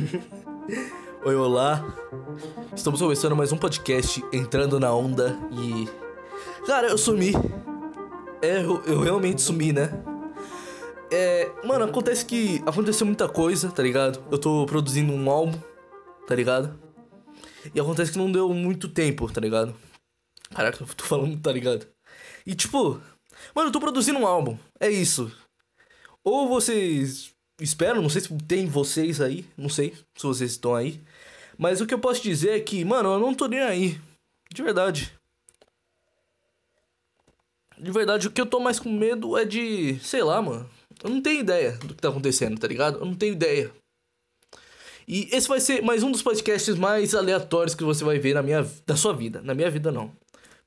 Oi, olá. Estamos começando mais um podcast Entrando na Onda e. Cara, eu sumi. É, eu, eu realmente sumi, né? É. Mano, acontece que aconteceu muita coisa, tá ligado? Eu tô produzindo um álbum, tá ligado? E acontece que não deu muito tempo, tá ligado? Caraca, eu tô falando, tá ligado? E tipo, mano, eu tô produzindo um álbum. É isso. Ou vocês espero, não sei se tem vocês aí, não sei se vocês estão aí. Mas o que eu posso dizer é que, mano, eu não tô nem aí. De verdade. De verdade, o que eu tô mais com medo é de. Sei lá, mano. Eu não tenho ideia do que tá acontecendo, tá ligado? Eu não tenho ideia. E esse vai ser mais um dos podcasts mais aleatórios que você vai ver na minha da sua vida. Na minha vida, não.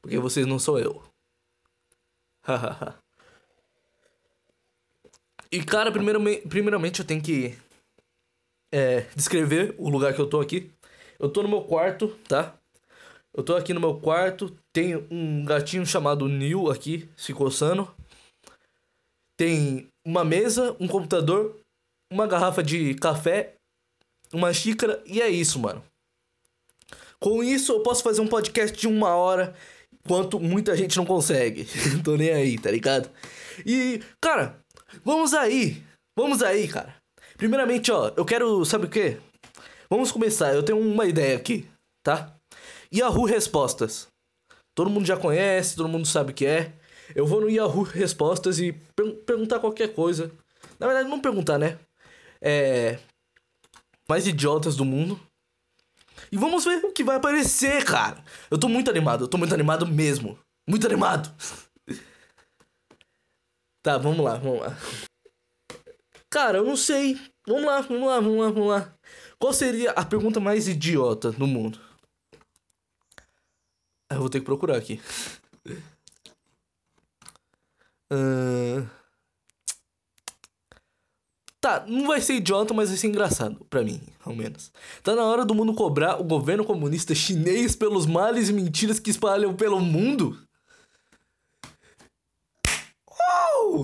Porque vocês não sou eu. Hahaha. E, cara, primeiramente, primeiramente eu tenho que é, descrever o lugar que eu tô aqui. Eu tô no meu quarto, tá? Eu tô aqui no meu quarto. Tem um gatinho chamado Neil aqui, se coçando. Tem uma mesa, um computador, uma garrafa de café, uma xícara e é isso, mano. Com isso eu posso fazer um podcast de uma hora, enquanto muita gente não consegue. tô nem aí, tá ligado? E, cara, Vamos aí. Vamos aí, cara. Primeiramente, ó, eu quero. Sabe o quê? Vamos começar. Eu tenho uma ideia aqui, tá? Yahoo Respostas. Todo mundo já conhece, todo mundo sabe o que é. Eu vou no Yahoo Respostas e per perguntar qualquer coisa. Na verdade, não perguntar, né? É. Mais idiotas do mundo. E vamos ver o que vai aparecer, cara. Eu tô muito animado, eu tô muito animado mesmo. Muito animado. Tá, vamos lá, vamos lá. Cara, eu não sei. Vamos lá, vamos lá, vamos lá, vamos lá. Qual seria a pergunta mais idiota do mundo? Eu vou ter que procurar aqui. Uh... Tá, não vai ser idiota, mas vai ser engraçado, pra mim, ao menos. Tá na hora do mundo cobrar o governo comunista chinês pelos males e mentiras que espalham pelo mundo?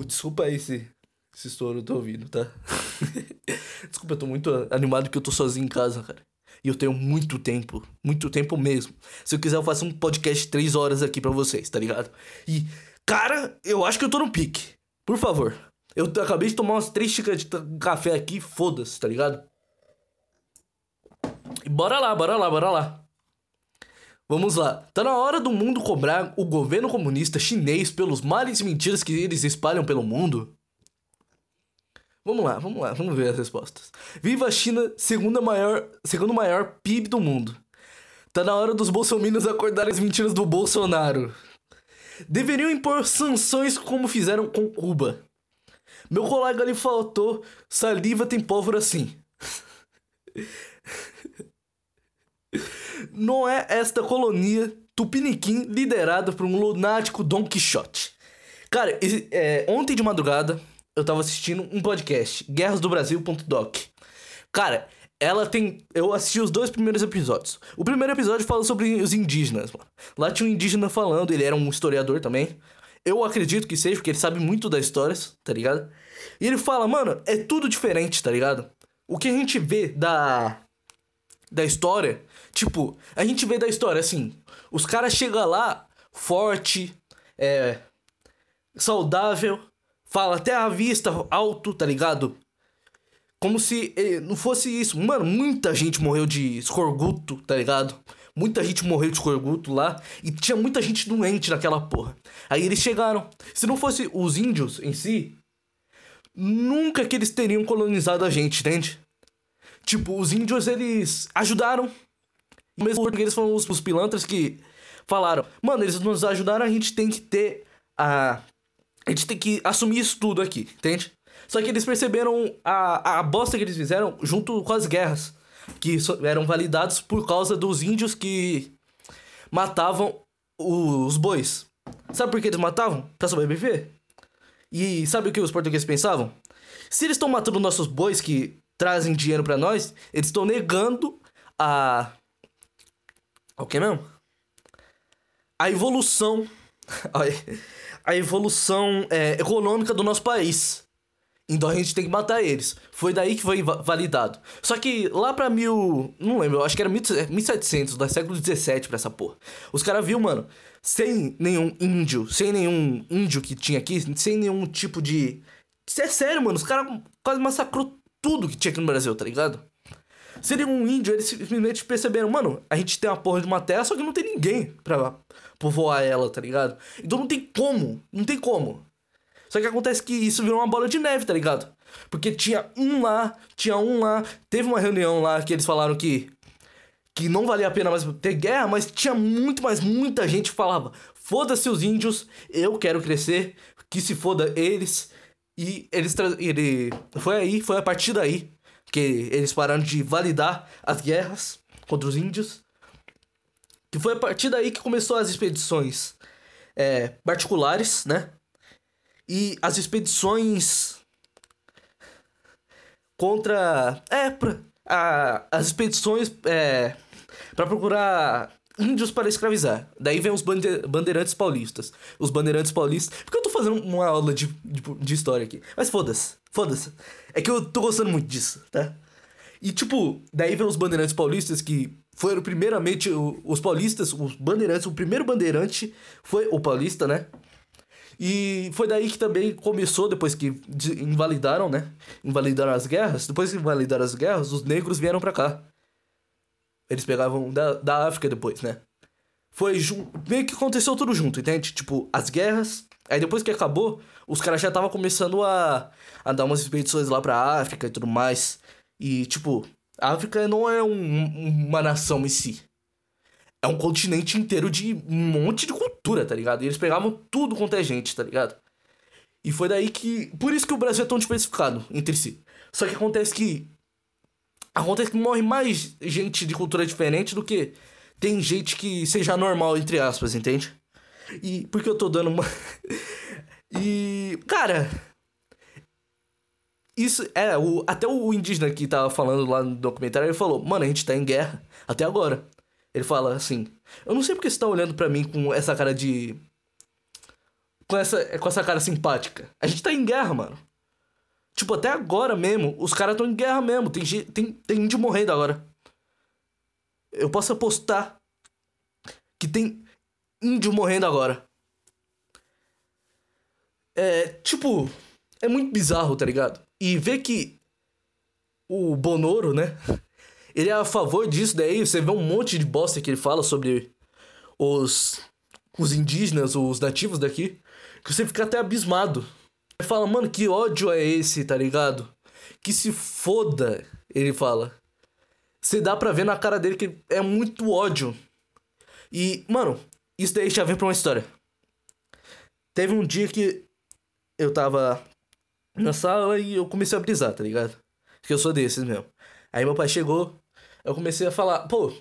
Desculpa aí se, esse estouro tô ouvindo, tá? desculpa, eu tô muito animado porque eu tô sozinho em casa, cara. E eu tenho muito tempo, muito tempo mesmo. Se eu quiser, eu faço um podcast 3 horas aqui para vocês, tá ligado? E, cara, eu acho que eu tô no pique. Por favor. Eu acabei de tomar umas 3 xícaras de café aqui, foda-se, tá ligado? E bora lá, bora lá, bora lá. Vamos lá. Tá na hora do mundo cobrar o governo comunista chinês pelos males e mentiras que eles espalham pelo mundo? Vamos lá, vamos lá, vamos ver as respostas. Viva a China, segunda maior, segundo maior PIB do mundo. Tá na hora dos bolsominions acordarem as mentiras do Bolsonaro. Deveriam impor sanções como fizeram com Cuba. Meu colega ali faltou, saliva tem pólvora assim. não é esta colonia tupiniquim liderada por um lunático Don Quixote. Cara, é, ontem de madrugada eu tava assistindo um podcast, guerrasdobrasil.doc. Cara, ela tem. Eu assisti os dois primeiros episódios. O primeiro episódio fala sobre os indígenas, mano. Lá tinha um indígena falando, ele era um historiador também. Eu acredito que seja, porque ele sabe muito das histórias, tá ligado? E ele fala, mano, é tudo diferente, tá ligado? O que a gente vê da. da história Tipo, a gente vê da história assim: os caras chegam lá, forte, é. saudável, fala até a vista alto, tá ligado? Como se eh, não fosse isso. Mano, muita gente morreu de escorguto, tá ligado? Muita gente morreu de escorguto lá. E tinha muita gente doente naquela porra. Aí eles chegaram. Se não fosse os índios em si, nunca que eles teriam colonizado a gente, entende? Tipo, os índios eles ajudaram mesmo porque eles foram os, os pilantras que falaram, mano, eles nos ajudaram, a gente tem que ter a. A gente tem que assumir isso tudo aqui, entende? Só que eles perceberam a, a bosta que eles fizeram junto com as guerras. Que eram validados por causa dos índios que matavam os bois. Sabe por que eles matavam? Pra sobreviver. E sabe o que os portugueses pensavam? Se eles estão matando nossos bois que trazem dinheiro para nós, eles estão negando a o que mesmo? A evolução. A evolução é, econômica do nosso país. Então a gente tem que matar eles. Foi daí que foi validado. Só que lá pra mil. Não lembro, acho que era 1700, do século 17 pra essa porra. Os caras viu, mano, sem nenhum índio, sem nenhum índio que tinha aqui, sem nenhum tipo de. Isso é sério, mano. Os caras quase massacrou tudo que tinha aqui no Brasil, tá ligado? Seria um índio, eles simplesmente perceberam, mano, a gente tem uma porra de uma terra, só que não tem ninguém pra povoar ela, tá ligado? Então não tem como, não tem como. Só que acontece que isso virou uma bola de neve, tá ligado? Porque tinha um lá, tinha um lá, teve uma reunião lá que eles falaram que que não valia a pena mais ter guerra, mas tinha muito mais muita gente que falava: "Foda-se os índios, eu quero crescer, que se foda eles". E eles ele foi aí, foi a partir daí que eles pararam de validar as guerras contra os índios. Que foi a partir daí que começou as expedições é, particulares, né? E as expedições contra. É, pra, a, as expedições é, para procurar índios para escravizar. Daí vem os bande bandeirantes paulistas. Os bandeirantes paulistas. Porque eu tô fazendo uma aula de, de, de história aqui. Mas foda-se. Foda-se. É que eu tô gostando muito disso, tá? E tipo, daí vem os bandeirantes paulistas que foram primeiramente os paulistas, os bandeirantes, o primeiro bandeirante foi o paulista, né? E foi daí que também começou, depois que invalidaram, né? Invalidaram as guerras. Depois que invalidaram as guerras, os negros vieram para cá. Eles pegavam da, da África depois, né? Foi meio que aconteceu tudo junto, entende? Tipo, as guerras. Aí depois que acabou, os caras já estavam começando a, a dar umas expedições lá pra África e tudo mais. E, tipo, a África não é um, uma nação em si. É um continente inteiro de um monte de cultura, tá ligado? E eles pegavam tudo quanto é gente, tá ligado? E foi daí que. Por isso que o Brasil é tão diversificado entre si. Só que acontece que Acontece que morre mais gente de cultura diferente do que tem gente que seja normal, entre aspas, entende? E porque eu tô dando uma. e. Cara. Isso é, o, até o indígena que tava falando lá no documentário, ele falou: Mano, a gente tá em guerra até agora. Ele fala assim: Eu não sei porque você tá olhando para mim com essa cara de. Com essa, com essa cara simpática. A gente tá em guerra, mano. Tipo, até agora mesmo, os caras estão em guerra mesmo. Tem, tem, tem índio morrendo agora. Eu posso apostar que tem índio morrendo agora. É, tipo, é muito bizarro, tá ligado? E ver que o Bonoro, né? Ele é a favor disso daí. Você vê um monte de bosta que ele fala sobre os, os indígenas, os nativos daqui. Que você fica até abismado fala, mano, que ódio é esse, tá ligado? Que se foda, ele fala. Você dá pra ver na cara dele que é muito ódio. E, mano, isso daí já vem pra uma história. Teve um dia que eu tava na sala e eu comecei a brisar, tá ligado? Que eu sou desses mesmo. Aí meu pai chegou, eu comecei a falar, pô,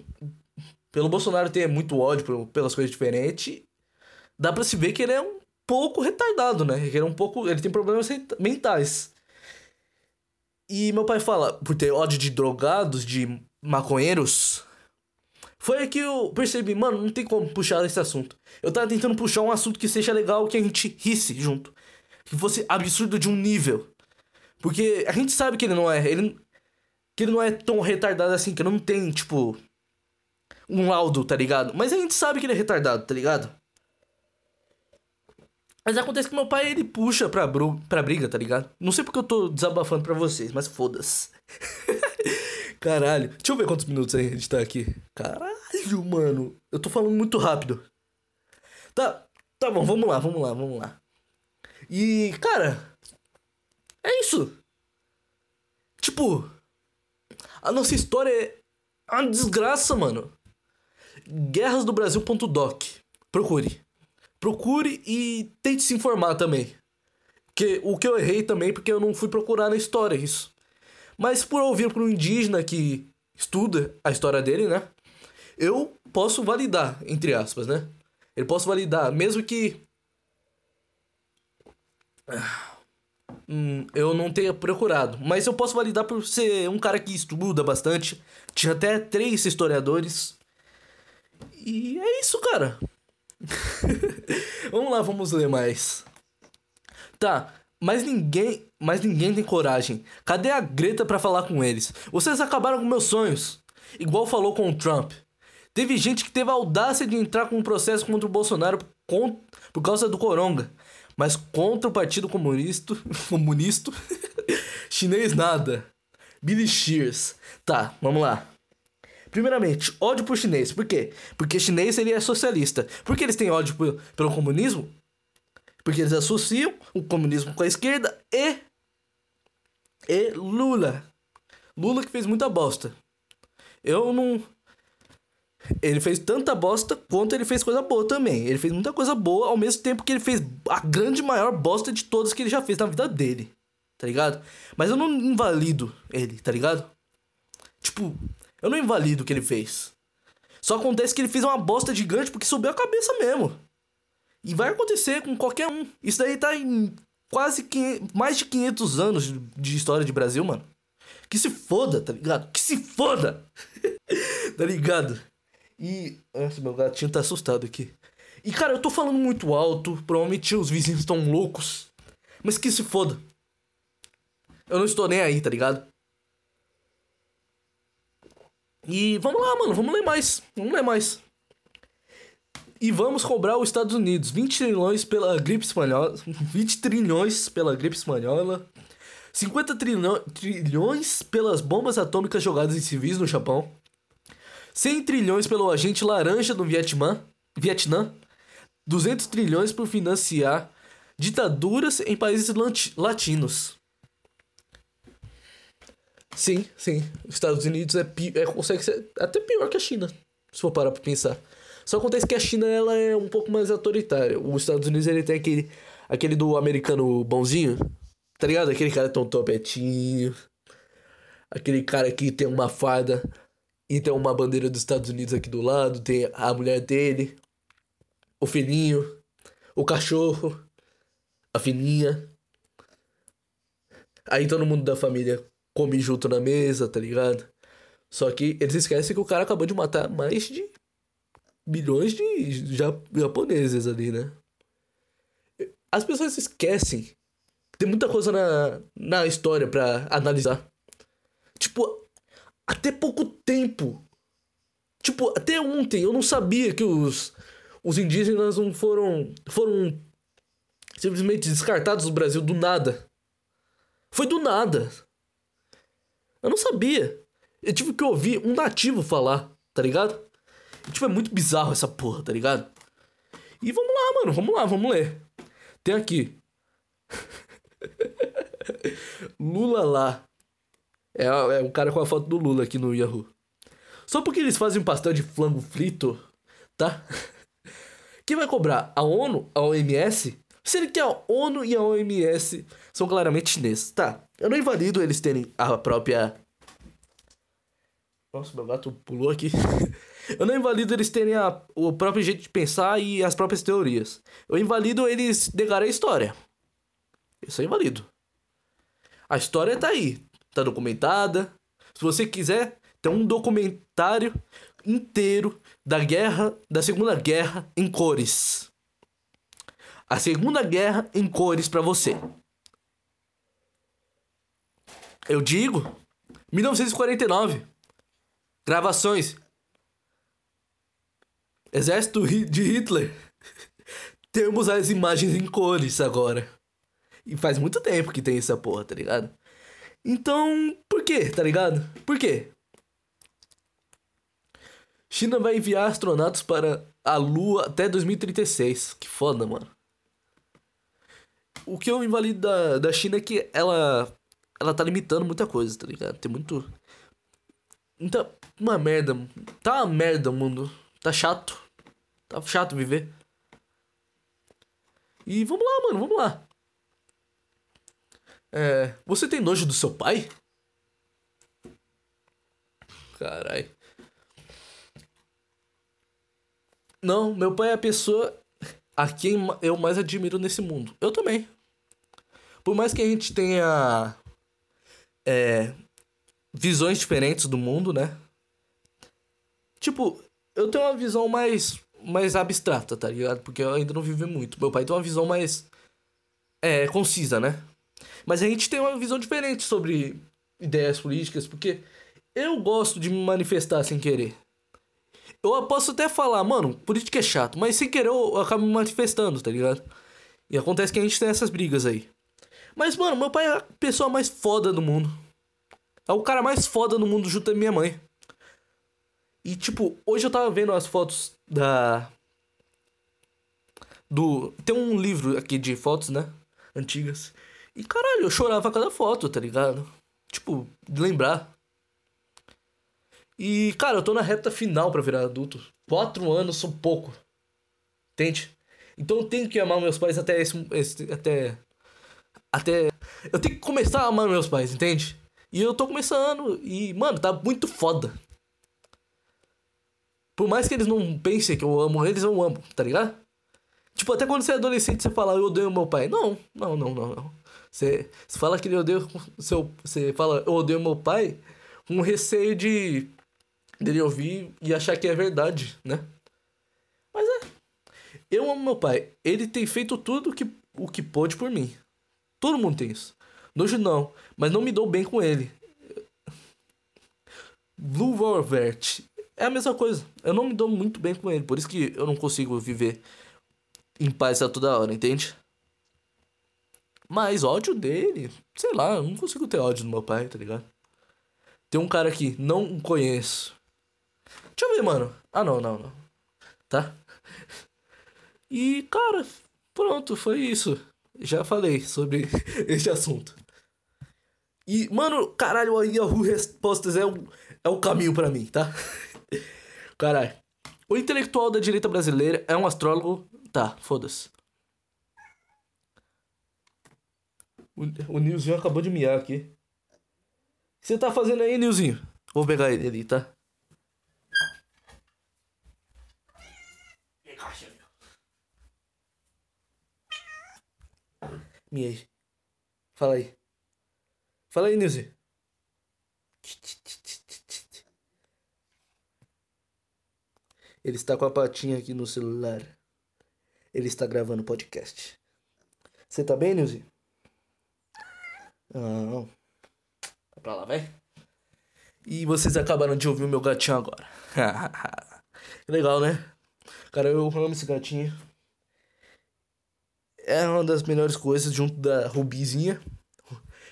pelo Bolsonaro ter muito ódio pelas coisas diferentes, dá pra se ver que ele é um pouco retardado, né? Ele é um pouco. Ele tem problemas mentais. E meu pai fala, por ter ódio de drogados, de maconheiros. Foi aí que eu percebi, mano, não tem como puxar esse assunto. Eu tava tentando puxar um assunto que seja legal, que a gente risse junto. Que fosse absurdo de um nível. Porque a gente sabe que ele não é. Ele, que ele não é tão retardado assim, que não tem, tipo. Um laudo, tá ligado? Mas a gente sabe que ele é retardado, tá ligado? Mas acontece que meu pai, ele puxa pra, bru pra briga, tá ligado? Não sei porque eu tô desabafando pra vocês, mas foda-se. Caralho. Deixa eu ver quantos minutos a gente tá aqui. Caralho, mano. Eu tô falando muito rápido. Tá, tá bom, vamos lá, vamos lá, vamos lá. E, cara, é isso. Tipo, a nossa história é uma desgraça, mano. Guerras do Brasil.doc. Procure procure e tente se informar também. Que o que eu errei também porque eu não fui procurar na história isso. Mas por ouvir por um indígena que estuda a história dele, né? Eu posso validar, entre aspas, né? Eu posso validar, mesmo que hum, eu não tenha procurado. Mas eu posso validar por ser um cara que estuda bastante. Tinha até três historiadores. E é isso, cara. vamos lá, vamos ler mais. Tá, Mas ninguém, mas ninguém tem coragem. Cadê a Greta para falar com eles? Vocês acabaram com meus sonhos. Igual falou com o Trump. Teve gente que teve a audácia de entrar com um processo contra o Bolsonaro por, por causa do Coronga. Mas contra o Partido Comunista, comunista chinês nada. Billy Shears. Tá, vamos lá. Primeiramente, ódio por chinês. Por quê? Porque chinês ele é socialista. Por que eles têm ódio por, pelo comunismo? Porque eles associam o comunismo com a esquerda e. E Lula. Lula que fez muita bosta. Eu não. Ele fez tanta bosta quanto ele fez coisa boa também. Ele fez muita coisa boa ao mesmo tempo que ele fez a grande maior bosta de todas que ele já fez na vida dele. Tá ligado? Mas eu não invalido ele, tá ligado? Tipo, eu não invalido o que ele fez. Só acontece que ele fez uma bosta gigante porque subiu a cabeça mesmo. E vai acontecer com qualquer um. Isso daí tá em quase 500, mais de 500 anos de história de Brasil, mano. Que se foda, tá ligado? Que se foda! tá ligado? E. Nossa, meu gatinho tá assustado aqui. E cara, eu tô falando muito alto. Provavelmente os vizinhos estão loucos. Mas que se foda. Eu não estou nem aí, tá ligado? E vamos lá, mano, vamos ler mais. Vamos ler mais. E vamos cobrar os Estados Unidos 20 trilhões pela gripe espanhola. 20 trilhões pela gripe espanhola. 50 trilhões, pelas bombas atômicas jogadas em civis no Japão. 100 trilhões pelo agente laranja no Vietnã. Vietnã. 200 trilhões por financiar ditaduras em países latinos. Sim, sim. Os Estados Unidos é, é, consegue ser até pior que a China, se for parar pra pensar. Só acontece que a China ela é um pouco mais autoritária. Os Estados Unidos ele tem aquele, aquele do americano bonzinho, tá ligado? Aquele cara tão topetinho. Aquele cara que tem uma farda e tem uma bandeira dos Estados Unidos aqui do lado, tem a mulher dele, o filhinho, o cachorro, a filhinha. Aí todo mundo da família come junto na mesa, tá ligado? Só que eles esquecem que o cara acabou de matar mais de milhões de japoneses ali, né? As pessoas esquecem. Tem muita coisa na, na história para analisar. Tipo, até pouco tempo. Tipo, até ontem eu não sabia que os, os indígenas não foram foram simplesmente descartados do Brasil do nada. Foi do nada. Eu não sabia. Eu tive que ouvir um nativo falar, tá ligado? E, tipo, é muito bizarro essa porra, tá ligado? E vamos lá, mano, vamos lá, vamos ler. Tem aqui. Lula lá. É, é o cara com a foto do Lula aqui no Yahoo. Só porque eles fazem um pastel de flango frito, tá? Quem vai cobrar? A ONU? A OMS? Sendo que a ONU e a OMS são claramente chineses. Tá, eu não invalido eles terem a própria. Nossa, meu gato pulou aqui. eu não invalido eles terem a, o próprio jeito de pensar e as próprias teorias. Eu invalido eles negarem a história. Isso é invalido. A história tá aí. Tá documentada. Se você quiser, tem um documentário inteiro da guerra, da Segunda Guerra em cores. A Segunda Guerra em cores para você. Eu digo, 1949. Gravações. Exército de Hitler. Temos as imagens em cores agora. E faz muito tempo que tem essa porra, tá ligado? Então, por quê, tá ligado? Por quê? China vai enviar astronautas para a Lua até 2036. Que foda, mano. O que eu invalido da, da China é que ela ela tá limitando muita coisa, tá ligado? Tem muito. Muita. Uma merda. Tá uma merda o mundo. Tá chato. Tá chato viver. E vamos lá, mano, vamos lá. É. Você tem nojo do seu pai? Carai. Não, meu pai é a pessoa a quem eu mais admiro nesse mundo. Eu também. Por mais que a gente tenha é, visões diferentes do mundo, né? Tipo, eu tenho uma visão mais, mais abstrata, tá ligado? Porque eu ainda não vivi muito. Meu pai tem uma visão mais. é, concisa, né? Mas a gente tem uma visão diferente sobre ideias políticas, porque eu gosto de me manifestar sem querer. Eu posso até falar, mano, política é chato, mas sem querer eu acabo me manifestando, tá ligado? E acontece que a gente tem essas brigas aí. Mas, mano, meu pai é a pessoa mais foda do mundo. É o cara mais foda do mundo junto da minha mãe. E, tipo, hoje eu tava vendo as fotos da. Do. Tem um livro aqui de fotos, né? Antigas. E caralho, eu chorava a cada foto, tá ligado? Tipo, de lembrar. E, cara, eu tô na reta final para virar adulto. Quatro anos são pouco. Entende? Então eu tenho que amar meus pais até esse, esse. Até. Até. Eu tenho que começar a amar meus pais, entende? E eu tô começando. E, mano, tá muito foda. Por mais que eles não pensem que eu amo eles, eu amo, tá ligado? Tipo, até quando você é adolescente, você fala, eu odeio meu pai. Não, não, não, não, não. Você, você fala que ele odeia seu. Você fala, eu odeio meu pai, com receio de dele ouvir e achar que é verdade, né? Mas é. Eu amo meu pai. Ele tem feito tudo que, o que pôde por mim. Todo mundo tem isso. Nojo não, mas não me dou bem com ele. Blue Velvet é a mesma coisa. Eu não me dou muito bem com ele, por isso que eu não consigo viver em paz a toda hora, entende? Mas ódio dele, sei lá, eu não consigo ter ódio do meu pai, tá ligado? Tem um cara aqui, não conheço. Deixa eu ver, mano. Ah, não, não, não. Tá? E, cara, pronto, foi isso. Já falei sobre esse assunto. E, mano, caralho, a Yahoo Respostas é o, é o caminho para mim, tá? Caralho. O intelectual da direita brasileira é um astrólogo. Tá, foda-se. O, o Nilzinho acabou de miar aqui. O que você tá fazendo aí, Nilzinho? Vou pegar ele ali, tá? Miei. Fala aí. Fala aí, Nilzinho. Ele está com a patinha aqui no celular. Ele está gravando podcast. Você tá bem, Nilzinho? Não. Vai pra lá, vai. E vocês acabaram de ouvir o meu gatinho agora. Legal, né? Cara, eu amo esse gatinho. É uma das melhores coisas junto da Rubizinha.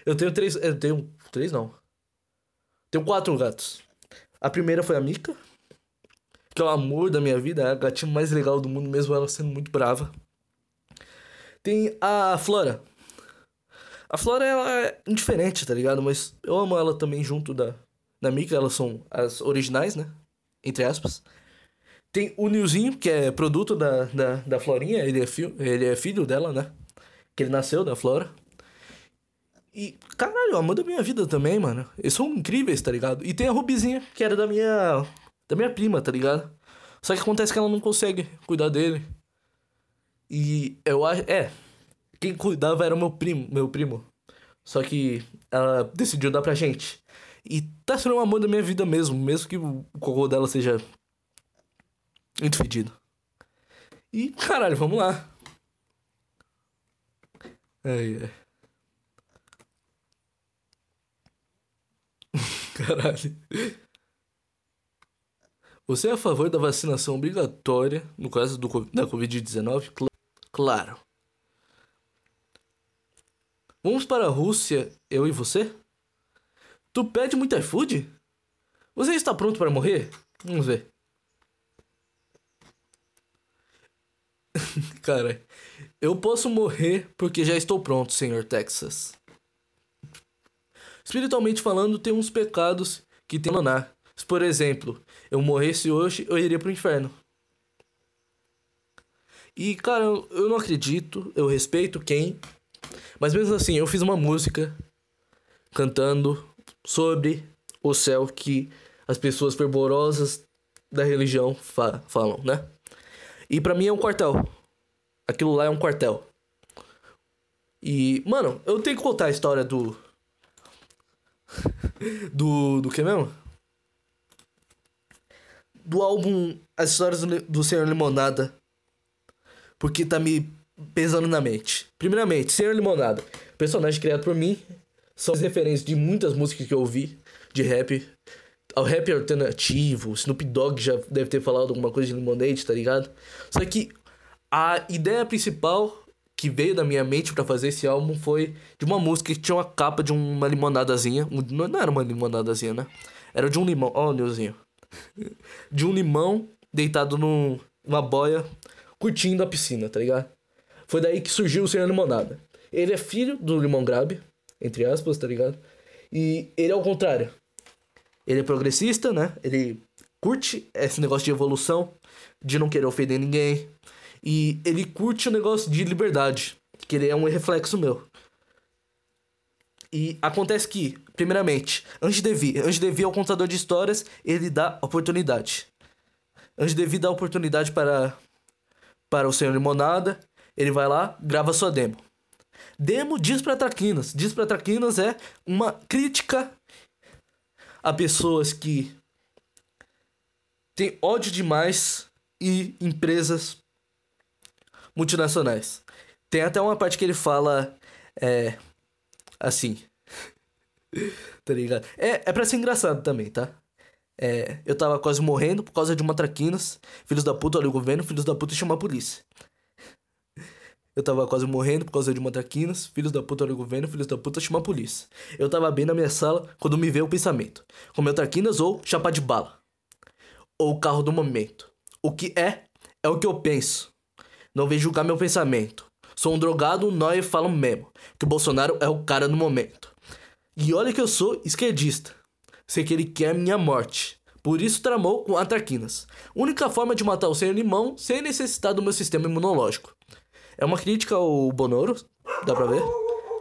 Eu tenho três. Eu tenho. Três não. Tenho quatro gatos. A primeira foi a Mika. Que é o amor da minha vida. É a gatinha mais legal do mundo, mesmo ela sendo muito brava. Tem a Flora. A Flora, ela é indiferente, tá ligado? Mas eu amo ela também junto da, da Mika. Elas são as originais, né? Entre aspas. Tem o Nilzinho, que é produto da, da, da Florinha. Ele é, filho, ele é filho dela, né? Que ele nasceu da Flora. E, caralho, o amor da minha vida também, mano. Eles são incríveis, tá ligado? E tem a Rubizinha, que era da minha. Da minha prima, tá ligado? Só que acontece que ela não consegue cuidar dele. E eu acho. É, quem cuidava era meu primo, meu primo. Só que ela decidiu dar pra gente. E tá sendo um amor da minha vida mesmo, mesmo que o cocô dela seja muito fedido. E, caralho, vamos lá. Ai, ai. Caralho. Você é a favor da vacinação obrigatória, no caso do, da Covid-19? Claro. Vamos para a Rússia, eu e você? Tu pede muito iFood? Você está pronto para morrer? Vamos ver. Cara, eu posso morrer porque já estou pronto, senhor Texas. Espiritualmente falando, tem uns pecados que tem abandonar. Se, por exemplo, eu morresse hoje, eu iria pro inferno. E, cara, eu não acredito, eu respeito quem mas mesmo assim, eu fiz uma música cantando sobre o céu que as pessoas fervorosas da religião fa falam, né? E para mim é um quartel. Aquilo lá é um quartel. E, mano, eu tenho que contar a história do. do. do que mesmo? Do álbum As Histórias do Senhor Limonada. Porque tá me pesando na mente. Primeiramente, Senhor Limonada. Personagem criado por mim. São as referências de muitas músicas que eu ouvi de rap. Ao rap alternativo. Snoop Dogg já deve ter falado alguma coisa de Lemonade, tá ligado? Só que a ideia principal que veio da minha mente para fazer esse álbum foi de uma música que tinha uma capa de uma limonadazinha. Não era uma limonadazinha, né? Era de um limão. Ó, oh, Neuzinho. De um limão deitado num, numa boia, curtindo a piscina, tá ligado? Foi daí que surgiu o Senhor Limonada. Ele é filho do Limão Grab, entre aspas, tá ligado? E ele é o contrário. Ele é progressista, né? Ele curte esse negócio de evolução, de não querer ofender ninguém. E ele curte o negócio de liberdade, que ele é um reflexo meu. E acontece que, primeiramente, Ange Devi, Ange Devi é o contador de histórias, ele dá oportunidade. Ange Devi dá oportunidade para para o Senhor Limonada, ele vai lá, grava sua demo. Demo diz para Traquinas. Diz para Traquinas é uma crítica a pessoas que têm ódio demais e empresas multinacionais. Tem até uma parte que ele fala é, assim. tá ligado? É, é pra ser engraçado também, tá? É, eu tava quase morrendo por causa de uma traquinas. Filhos da puta, olha o governo, filhos da puta chama a polícia. Eu tava quase morrendo por causa de uma traquinas. Filhos da puta, olha o governo, filhos da puta chama a polícia. Eu tava bem na minha sala quando me veio o pensamento: comeu traquinas ou chapa de bala? Ou o carro do momento? O que é, é o que eu penso. Não vem julgar meu pensamento. Sou um drogado, nóia e falo mesmo. Que o Bolsonaro é o cara no momento. E olha que eu sou esquerdista. Sei que ele quer minha morte. Por isso tramou com atraquinas. Única forma de matar o sem limão sem necessitar do meu sistema imunológico. É uma crítica ao Bonoro, dá pra ver?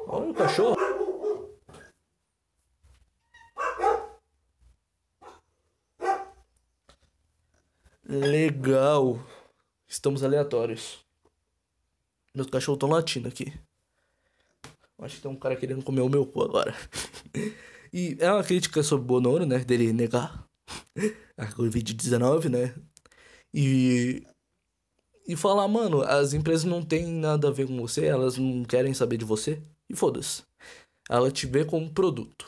Olha o cachorro. Legal. Estamos aleatórios. Meus cachorros estão latindo aqui. Acho que tem um cara querendo comer o meu cu agora. e é uma crítica sobre Bonoro, né? Dele negar a Covid-19, né? E. E falar, mano, as empresas não têm nada a ver com você, elas não querem saber de você. E foda-se. Ela te vê como produto.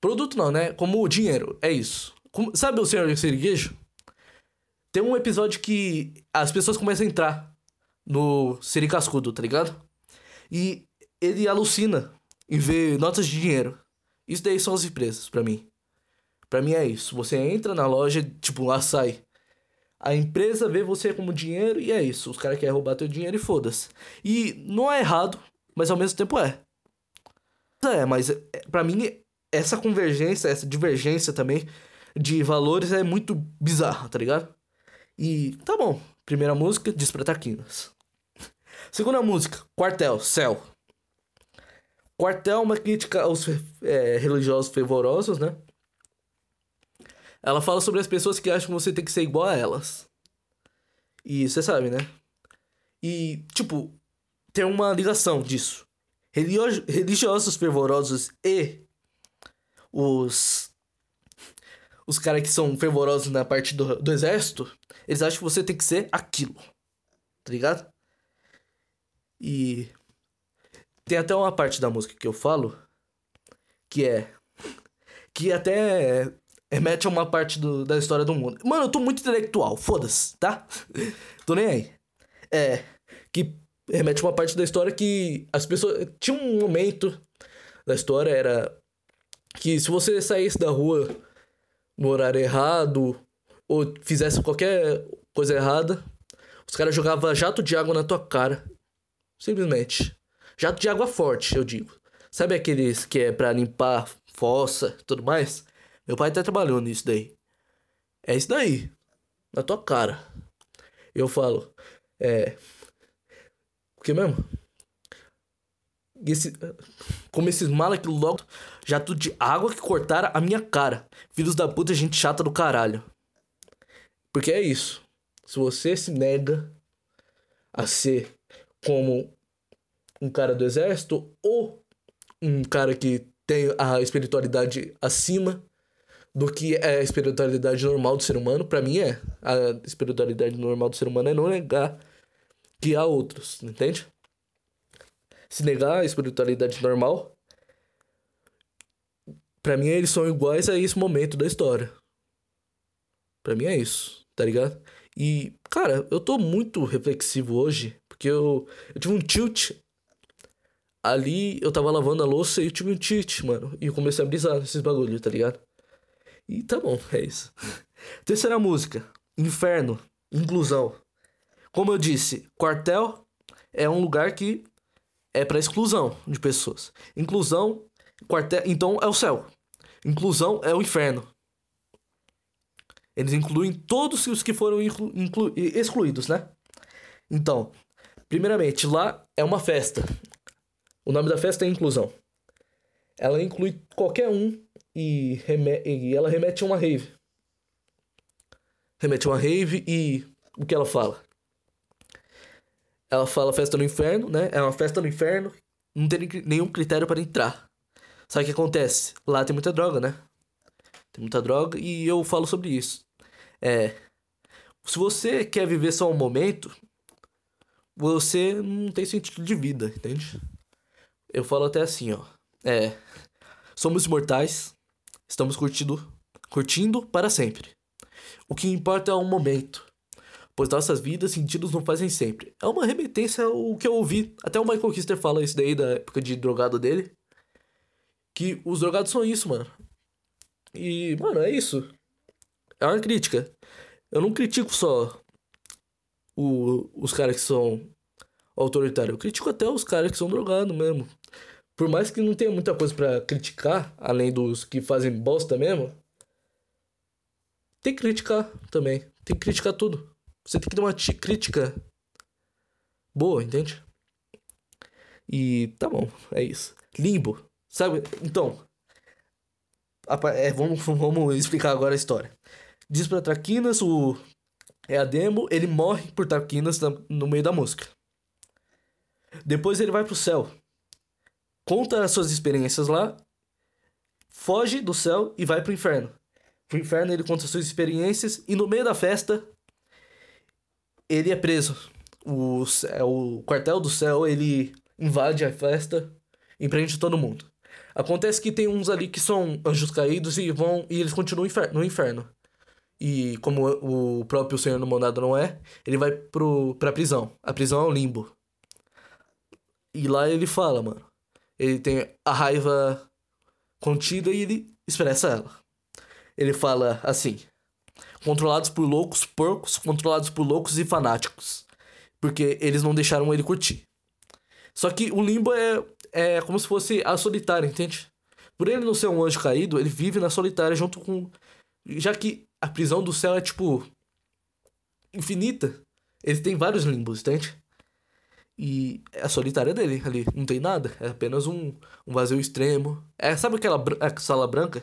Produto não, né? Como dinheiro. É isso. Como... Sabe o Senhor Siriguejo? Tem um episódio que as pessoas começam a entrar no Siri Cascudo, tá ligado? E ele alucina em ver notas de dinheiro. Isso daí são as empresas, para mim. Para mim é isso. Você entra na loja, tipo, sai. A empresa vê você como dinheiro e é isso. Os caras querem roubar teu dinheiro e foda-se. E não é errado, mas ao mesmo tempo é. É, mas é, para mim essa convergência, essa divergência também de valores é muito bizarra, tá ligado? E tá bom. Primeira música, Desprataquinas. Segunda música, Quartel, Céu. Quartel é uma crítica aos é, religiosos fervorosos, né? Ela fala sobre as pessoas que acham que você tem que ser igual a elas. E você sabe, né? E, tipo, tem uma ligação disso. religiosos fervorosos e os. Os caras que são fervorosos na parte do, do exército, eles acham que você tem que ser aquilo. Tá ligado? E tem até uma parte da música que eu falo que é que até remete a uma parte do, da história do mundo. Mano, eu tô muito intelectual, foda-se, tá? tô nem aí. É, que remete a uma parte da história que as pessoas. Tinha um momento da história, era que se você saísse da rua no horário errado ou fizesse qualquer coisa errada, os caras jogavam jato de água na tua cara Simplesmente. Jato de água forte, eu digo. Sabe aqueles que é pra limpar fossa e tudo mais? Meu pai até trabalhou nisso daí. É isso daí. Na tua cara. Eu falo. É. O que mesmo? Esse, como esses malas que logo jato de água que cortaram a minha cara. Filhos da puta, gente chata do caralho. Porque é isso. Se você se nega a ser como um cara do exército ou um cara que tem a espiritualidade acima do que é a espiritualidade normal do ser humano. Para mim é. A espiritualidade normal do ser humano é não negar que há outros, entende? Se negar a espiritualidade normal, para mim eles são iguais a esse momento da história. Para mim é isso, tá ligado? E, cara, eu tô muito reflexivo hoje, porque eu, eu tive um tilt. Ali eu tava lavando a louça e eu tive um tilt, mano. E eu comecei a brisar nesses bagulho, tá ligado? E tá bom, é isso. Terceira música, Inferno, Inclusão. Como eu disse, quartel é um lugar que é para exclusão de pessoas. Inclusão, quartel, então é o céu. Inclusão é o inferno. Eles incluem todos os que foram excluídos, né? Então, primeiramente, lá é uma festa. O nome da festa é Inclusão. Ela inclui qualquer um e, e ela remete a uma rave. Remete a uma rave e o que ela fala? Ela fala festa no inferno, né? É uma festa no inferno, não tem nenhum critério para entrar. Sabe o que acontece? Lá tem muita droga, né? Tem muita droga e eu falo sobre isso. É. Se você quer viver só um momento, você não tem sentido de vida, entende? Eu falo até assim, ó. É. Somos imortais, estamos curtindo, curtindo para sempre. O que importa é o momento, pois nossas vidas sentidos não fazem sempre. É uma remetência ao que eu ouvi. Até o Michael Kister fala isso daí da época de drogado dele. Que os drogados são isso, mano. E, mano, é isso é uma crítica. Eu não critico só o, os caras que são autoritários. Eu critico até os caras que são drogados mesmo. Por mais que não tenha muita coisa para criticar, além dos que fazem bosta mesmo, tem que criticar também. Tem que criticar tudo. Você tem que dar uma crítica boa, entende? E tá bom, é isso. Limbo. Sabe? Então. É, vamos, vamos explicar agora a história. Diz pra Traquinas, o. É a demo, ele morre por Traquinas no meio da música. Depois ele vai pro céu. Conta as suas experiências lá. Foge do céu e vai pro inferno. Pro inferno ele conta as suas experiências e no meio da festa ele é preso. O, o quartel do céu ele invade a festa e prende todo mundo. Acontece que tem uns ali que são anjos caídos e vão e eles continuam no inferno. E como o próprio Senhor no Monado não é, ele vai pro, pra prisão. A prisão é o limbo. E lá ele fala, mano. Ele tem a raiva contida e ele expressa ela. Ele fala assim: controlados por loucos porcos, controlados por loucos e fanáticos. Porque eles não deixaram ele curtir. Só que o limbo é, é como se fosse a solitária, entende? Por ele não ser um anjo caído, ele vive na solitária junto com. Já que a prisão do céu é tipo infinita. Ele tem vários limbos, entende? E é a solitária dele ali, não tem nada, é apenas um, um vazio extremo. É, sabe aquela sala branca?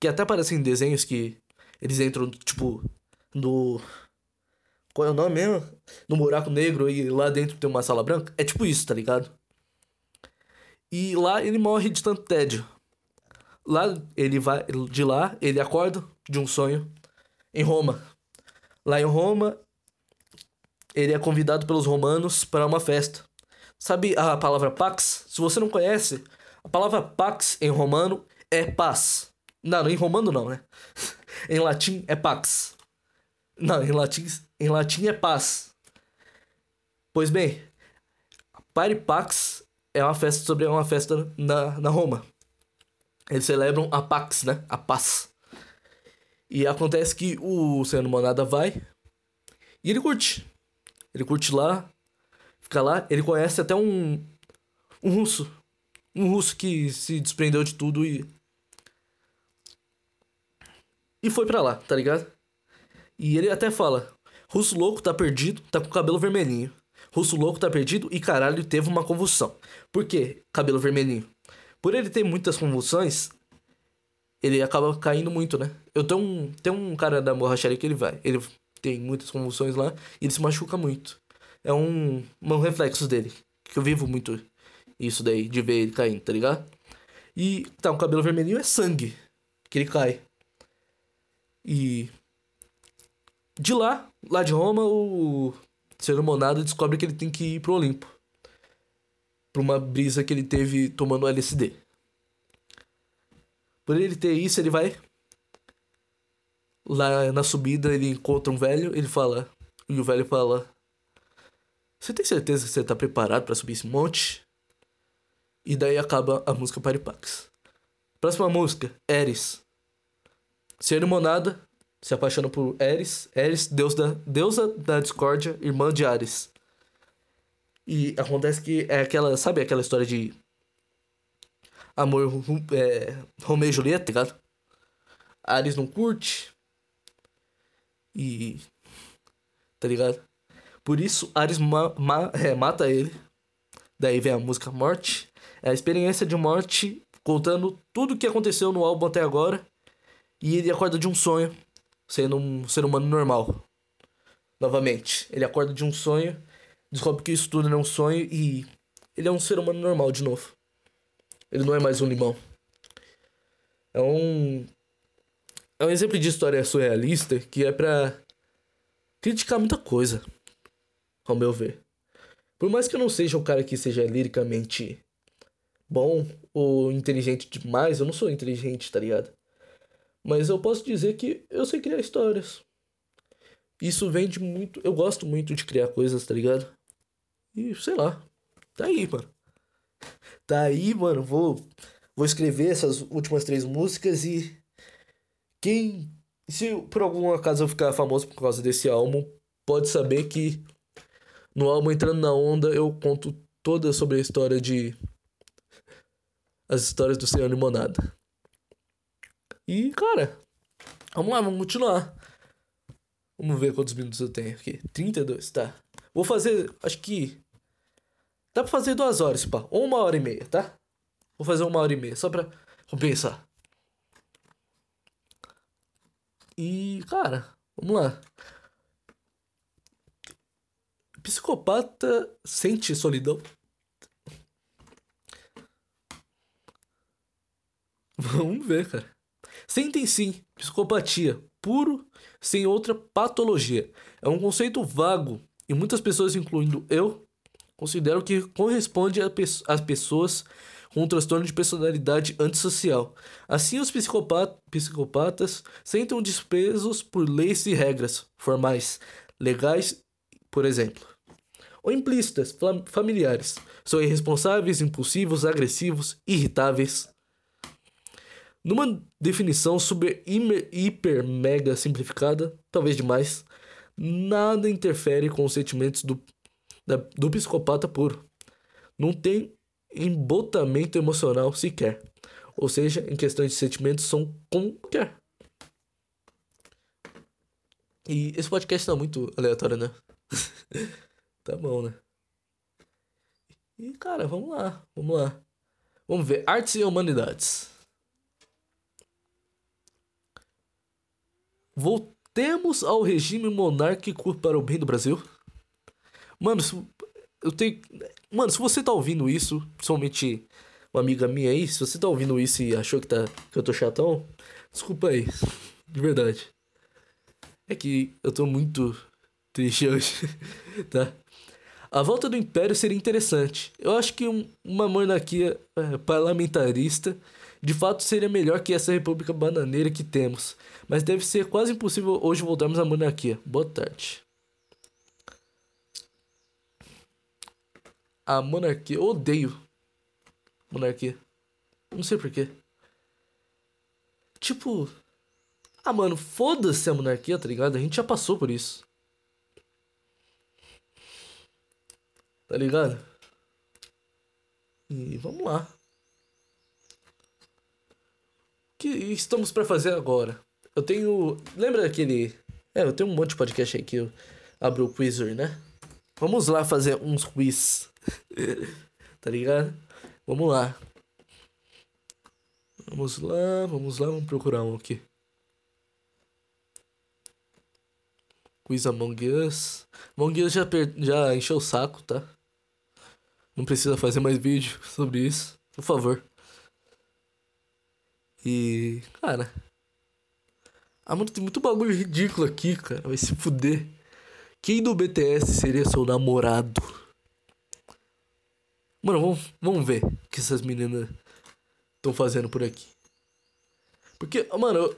Que até aparece em desenhos que eles entram, tipo, no. Qual é o nome mesmo? No buraco negro e lá dentro tem uma sala branca? É tipo isso, tá ligado? E lá ele morre de tanto tédio. Lá ele vai. De lá, ele acorda de um sonho em Roma. Lá em Roma, ele é convidado pelos romanos para uma festa. Sabe a palavra pax? Se você não conhece, a palavra pax em romano é paz. Não, em romano não, né? em latim é pax. Não, em latim, em latim é paz. Pois bem, Pari Pax é uma festa sobre uma festa na, na Roma. Eles celebram a Pax, né? A paz. E acontece que o Senhor Monada vai e ele curte. Ele curte lá, fica lá, ele conhece até um um russo, um russo que se desprendeu de tudo e e foi para lá, tá ligado? E ele até fala: "Russo louco tá perdido, tá com o cabelo vermelhinho. Russo louco tá perdido e caralho teve uma convulsão. Por quê? Cabelo vermelhinho. Por ele ter muitas convulsões, ele acaba caindo muito, né? Eu tenho um, tem um cara da borracharia que ele vai. Ele tem muitas convulsões lá e ele se machuca muito. É um, um reflexo dele. Que eu vivo muito isso daí, de ver ele caindo, tá ligado? E tá, o cabelo vermelhinho é sangue que ele cai. E de lá, lá de Roma, o Sendo monado, descobre que ele tem que ir pro Olimpo. Pra uma brisa que ele teve tomando LSD. Por ele ter isso, ele vai. Lá na subida, ele encontra um velho, ele fala. E o velho fala: Você tem certeza que você tá preparado para subir esse monte? E daí acaba a música Paripax. Próxima música, Eris. Ser Monada se apaixona por Eris. Eris, deus da, deusa da discórdia, irmã de Ares. E acontece que é aquela, sabe aquela história de amor é, Romeu e Julieta, tá ligado? Ares não curte. E. Tá ligado? Por isso, Ares ma ma é, mata ele. Daí vem a música Morte. É a experiência de morte contando tudo o que aconteceu no álbum até agora. E ele acorda de um sonho, sendo um ser humano normal. Novamente, ele acorda de um sonho, descobre que isso tudo não é um sonho e ele é um ser humano normal de novo. Ele não é mais um limão. É um. É um exemplo de história surrealista que é pra criticar muita coisa, ao meu ver. Por mais que eu não seja o cara que seja liricamente bom ou inteligente demais, eu não sou inteligente, tá ligado? Mas eu posso dizer que eu sei criar histórias. Isso vem de muito. Eu gosto muito de criar coisas, tá ligado? E sei lá. Tá aí, mano. Tá aí, mano. Vou, vou escrever essas últimas três músicas e. Quem. Se por algum acaso eu ficar famoso por causa desse álbum, pode saber que no álbum Entrando na Onda eu conto toda sobre a história de. As histórias do Senhor Limonada. E, cara, vamos lá, vamos continuar. Vamos ver quantos minutos eu tenho aqui. 32, tá. Vou fazer, acho que. Dá pra fazer duas horas, pá. Ou uma hora e meia, tá? Vou fazer uma hora e meia, só pra compensar. E, cara, vamos lá. Psicopata sente solidão? Vamos ver, cara. Sentem sim, psicopatia, puro, sem outra patologia. É um conceito vago e muitas pessoas, incluindo eu, consideram que corresponde às pessoas com um transtorno de personalidade antissocial. Assim, os psicopat psicopatas sentem desprezo por leis e regras formais, legais, por exemplo. Ou implícitas, familiares. São irresponsáveis, impulsivos, agressivos, irritáveis. Numa definição super, hiper, mega simplificada, talvez demais, nada interfere com os sentimentos do, da, do psicopata puro. Não tem embotamento emocional sequer. Ou seja, em questões de sentimentos, são como quer. E esse podcast tá muito aleatório, né? tá bom, né? E cara, vamos lá, vamos lá. Vamos ver. Artes e Humanidades. Voltemos ao regime monárquico para o bem do Brasil. Mano, eu tenho. Mano, se você tá ouvindo isso, principalmente uma amiga minha aí, se você tá ouvindo isso e achou que, tá, que eu tô chatão, desculpa aí. De verdade. É que eu tô muito triste hoje, tá? A volta do Império seria interessante. Eu acho que um, uma monarquia é, parlamentarista de fato seria melhor que essa república bananeira que temos, mas deve ser quase impossível hoje voltarmos à monarquia. Boa tarde. A monarquia, eu odeio monarquia. Não sei porquê. Tipo, ah, mano, foda-se a monarquia, tá ligado? A gente já passou por isso. Tá ligado? E vamos lá que estamos para fazer agora? Eu tenho. Lembra aquele. É, eu tenho um monte de podcast aí que eu abro o Quizzer, né? Vamos lá fazer uns quiz. tá ligado? Vamos lá. Vamos lá, vamos lá, vamos procurar um aqui. Quiz Among Us. Among Us já, per... já encheu o saco, tá? Não precisa fazer mais vídeo sobre isso. Por favor. E, cara. Ah, mano, tem muito bagulho ridículo aqui, cara. Vai se fuder. Quem do BTS seria seu namorado? Mano, vamos, vamos ver o que essas meninas estão fazendo por aqui. Porque, mano,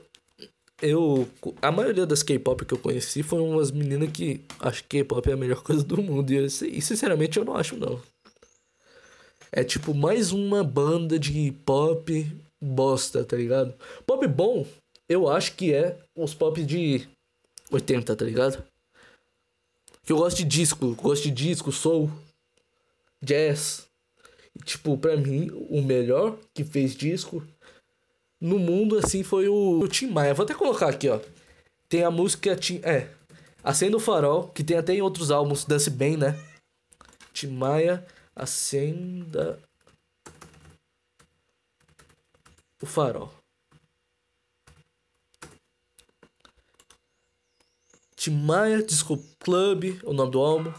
eu. A maioria das K-pop que eu conheci foram umas meninas que acham que K-pop é a melhor coisa do mundo. E, eu, e sinceramente eu não acho, não. É tipo mais uma banda de pop bosta, tá ligado? Pop bom, eu acho que é os pop de 80, tá ligado? Que eu gosto de disco, gosto de disco, soul, jazz. Tipo, pra mim, o melhor que fez disco no mundo, assim, foi o, o Tim Maia. Vou até colocar aqui, ó. Tem a música Tim... É, Acenda o Farol, que tem até em outros álbuns, Dance Bem, né? Tim Maia, Acenda o Farol. Timaya Disco Club, o nome do álbum.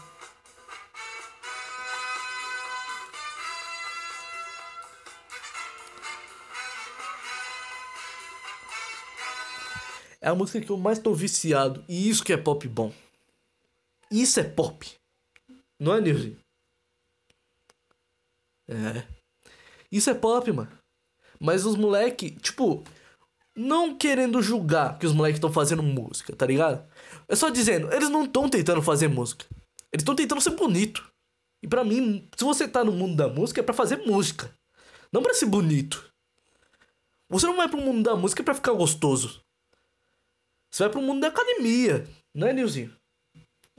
É a música que eu mais tô viciado. E isso que é pop bom. Isso é pop. Não é, Nilson? É. Isso é pop, mano. Mas os moleque, tipo, não querendo julgar que os moleques estão fazendo música, tá ligado? É só dizendo, eles não estão tentando fazer música. Eles estão tentando ser bonito. E para mim, se você tá no mundo da música, é para fazer música. Não para ser bonito. Você não vai pro mundo da música para ficar gostoso. Você vai pro mundo da academia. Não é, Nilzinho?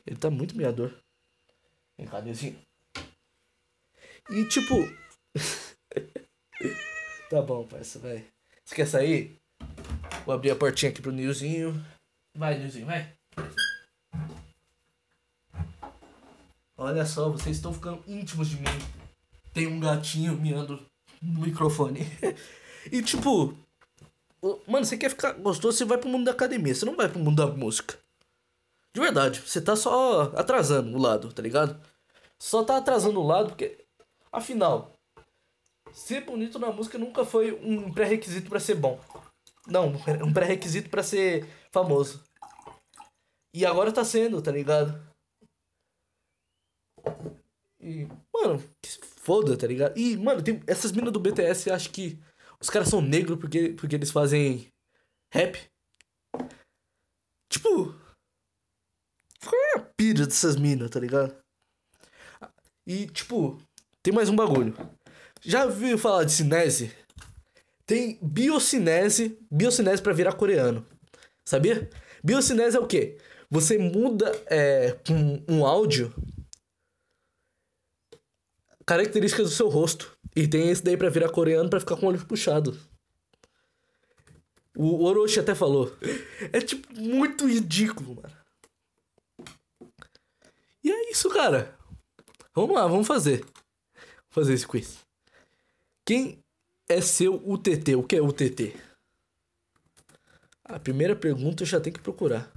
Ele tá muito meador. Vem cá, Nilzinho. E tipo. tá bom, parça, vai. Você quer sair? Vou abrir a portinha aqui pro Nilzinho. Vai, Nilzinho, vai. Olha só, vocês estão ficando íntimos de mim. Tem um gatinho miando no microfone. e tipo, mano, você quer ficar gostoso, você vai pro mundo da academia, você não vai pro mundo da música. De verdade, você tá só atrasando o lado, tá ligado? Só tá atrasando o lado porque, afinal, ser bonito na música nunca foi um pré-requisito para ser bom. Não, um pré-requisito para ser famoso. E agora tá sendo, tá ligado? E, mano, que foda, tá ligado? E, mano, tem essas minas do BTS, acho que os caras são negros porque, porque eles fazem rap. Tipo, qual é a pira dessas minas, tá ligado? E, tipo, tem mais um bagulho. Já ouviu falar de cinese? Tem biocinese, biocinese para virar coreano. Sabia? Biocinese é o quê? Você muda é, um, um áudio características do seu rosto. E tem esse daí pra virar coreano pra ficar com o olho puxado. O Orochi até falou. É tipo muito ridículo, mano. E é isso, cara. Vamos lá, vamos fazer. Vamos fazer esse quiz. Quem é seu UTT? O que é UTT? A primeira pergunta eu já tenho que procurar.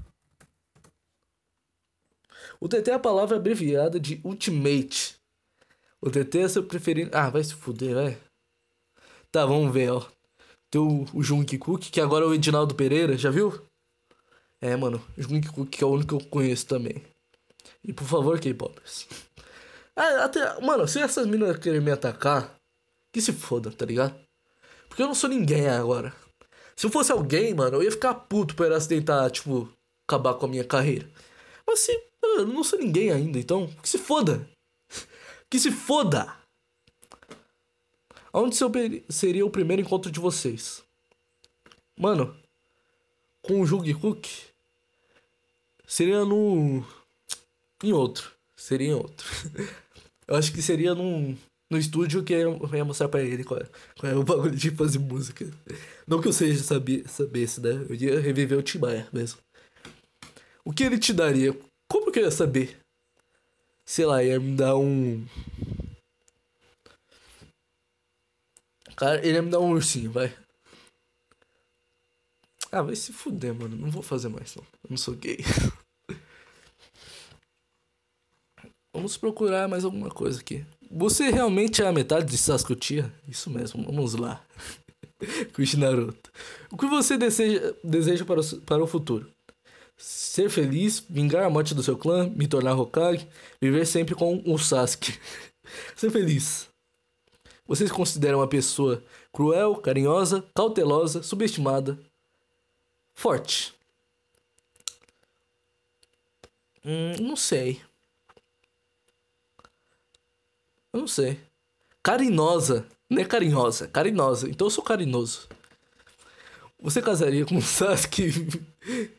UTT é a palavra abreviada de Ultimate o TT é seu preferido. Ah, vai se fuder, vai. Tá, vamos ver, ó. Tem o, o Cook, que agora é o Edinaldo Pereira, já viu? É, mano, Junk Cook, que é o único que eu conheço também. E por favor, K-Popers. Ah, até, mano, se essas meninas querem me atacar, que se foda, tá ligado? Porque eu não sou ninguém agora. Se eu fosse alguém, mano, eu ia ficar puto por elas tentar, tipo, acabar com a minha carreira. Mas se. Eu não sou ninguém ainda, então, que se foda. Que se foda! Onde seria o primeiro encontro de vocês? Mano, com o Jung Cook seria no. Em outro. Seria em outro. Eu acho que seria num, no estúdio que eu ia mostrar pra ele qual é, qual é o bagulho de fazer música. Não que eu seja saber, sabesse, né? Eu ia reviver o Tim Maia mesmo. O que ele te daria? Como que eu ia saber? Sei lá, ia me dar um. Cara, ele ia me dar um ursinho, vai. Ah, vai se fuder, mano. Não vou fazer mais, não. Eu não sou gay. Vamos procurar mais alguma coisa aqui. Você realmente é a metade de Sasuke Isso mesmo, vamos lá. Kushi Naruto. O que você deseja, deseja para, o, para o futuro? Ser feliz, vingar a morte do seu clã, me tornar Hokage, viver sempre com o Sasuke. Ser feliz. Você se considera uma pessoa cruel, carinhosa, cautelosa, subestimada, forte. Hum, não sei. Eu não sei. Carinosa. Não é carinhosa, carinhosa. Então eu sou carinoso. Você casaria com o Sasuke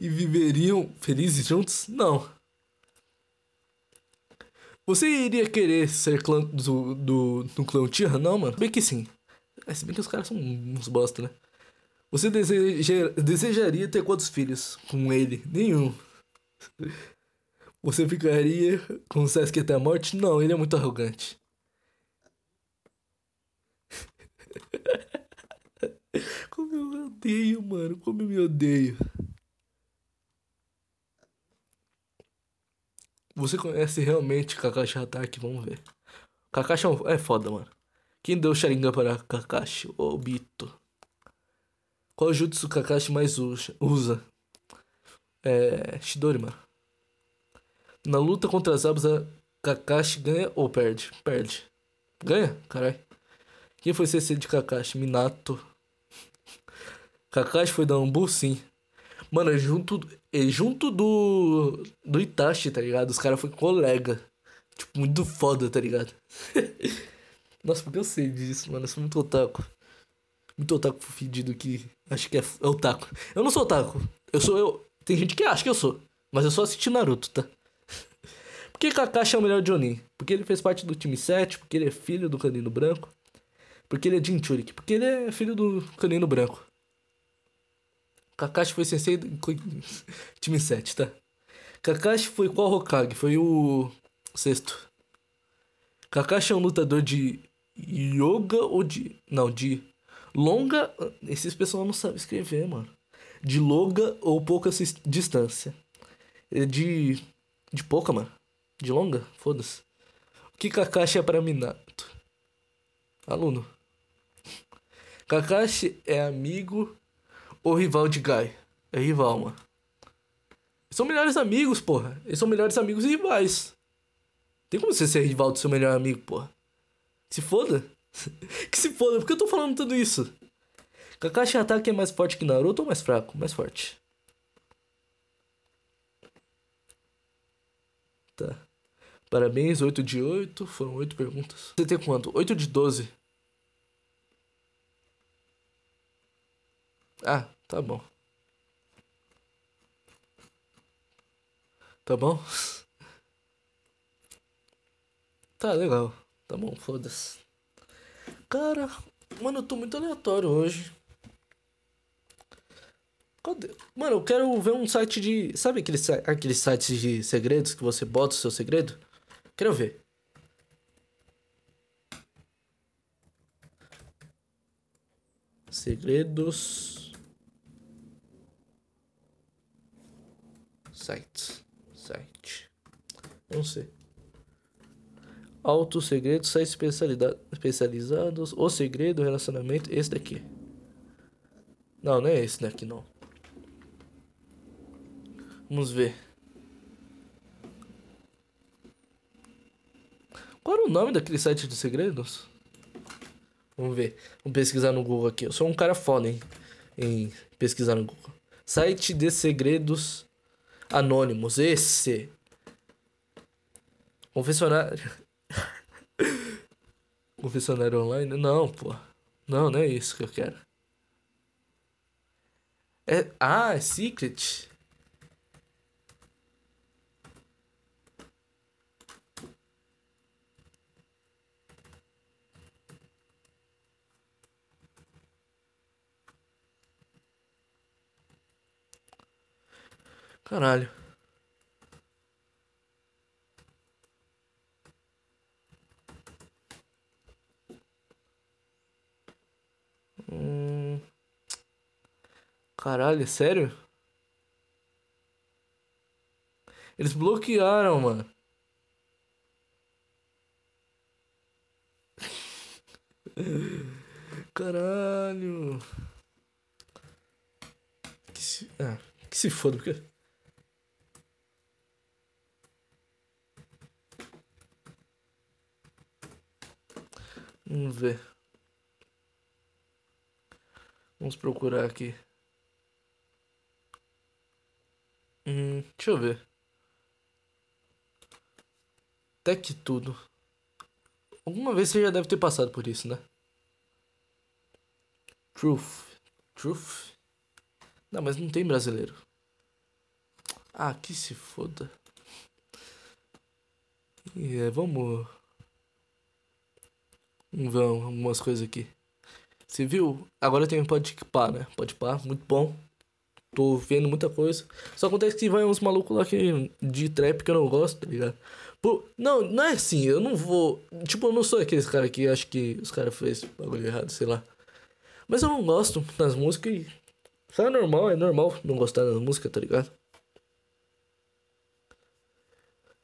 e viveriam felizes juntos? Não. Você iria querer ser clã do, do, do clã? Não, mano. Bem que sim. É, se bem que os caras são uns bosta, né? Você deseja, desejaria ter quantos filhos com ele? Nenhum. Você ficaria com o Sasuke até a morte? Não, ele é muito arrogante. Como eu odeio, mano. Como eu me odeio. Você conhece realmente Kakashi Hatake? Vamos ver. Kakashi é, é foda, mano. Quem deu Sharingan para Kakashi? O Obito. Qual jutsu Kakashi mais usa? É. Shidori, mano. Na luta contra as Abusa, Kakashi ganha ou perde? Perde. Ganha? Caralho. Quem foi CC de Kakashi? Minato. Kakashi foi da Ambu? Sim. Mano, é junto, é junto do. Do Itachi, tá ligado? Os caras foram colega. Tipo, muito foda, tá ligado? Nossa, porque eu sei disso, mano. Eu sou muito otaku. Muito otaku fedido que acho que é, é otaku. Eu não sou otaku. Eu sou eu. Tem gente que acha que eu sou. Mas eu só assisti Naruto, tá? Por que Kakashi é o melhor Jonin? Porque ele fez parte do time 7, porque ele é filho do Canino Branco. Porque ele é Jinchurik. Porque ele é filho do Canino Branco. Kakashi foi sensei do time 7, tá? Kakashi foi qual Hokage? Foi o sexto. Kakashi é um lutador de yoga ou de... Não, de longa... Esses pessoal não sabem escrever, mano. De longa ou pouca distância. É de... De pouca, mano. De longa? Foda-se. O que Kakashi é para Minato? Aluno. Kakashi é amigo ou rival de Guy? É rival, mano. São melhores amigos, porra. Eles são melhores amigos e rivais. Tem como você ser rival do seu melhor amigo, porra? Se foda. que se foda, por que eu tô falando tudo isso? Kakashi Ataque é mais forte que Naruto ou mais fraco? Mais forte. Tá. Parabéns, 8 de 8. Foram 8 perguntas. Você tem quanto? 8 de 12. Ah, tá bom. Tá bom? Tá legal. Tá bom, foda-se. Cara, mano, eu tô muito aleatório hoje. Mano, eu quero ver um site de. Sabe aqueles, aqueles sites de segredos que você bota o seu segredo? Quero ver. Segredos. Sites. Site. Não sei. Alto segredo, sites especializados. O segredo, relacionamento. Esse daqui. Não, não é esse daqui não. Vamos ver. Qual era o nome daquele site de segredos? Vamos ver. Vamos pesquisar no Google aqui. Eu sou um cara foda, hein? Em pesquisar no Google. Site de segredos anônimos. Esse. Confessionário. Confessionário online? Não, pô. Não, não é isso que eu quero. É... Ah, é Secret. Caralho. Hum... Caralho, sério? Eles bloquearam, mano. Caralho. Que se... Ah. Que se foda, porque. Vamos ver. Vamos procurar aqui. Hum, deixa eu ver. Até que tudo. Alguma vez você já deve ter passado por isso, né? Truth. Truth? Não, mas não tem brasileiro. Ah, que se foda. E é, vamos. Vamos ver algumas coisas aqui. Você viu? Agora tem Pode Pá, né? Pode Pá, muito bom. Tô vendo muita coisa. Só acontece que vai uns malucos lá que, de trap que eu não gosto, tá ligado? Pô, não, não é assim, eu não vou. Tipo, eu não sou aqueles cara que acho que os caras fez bagulho errado, sei lá. Mas eu não gosto das músicas e. Só é normal, é normal não gostar das músicas, tá ligado?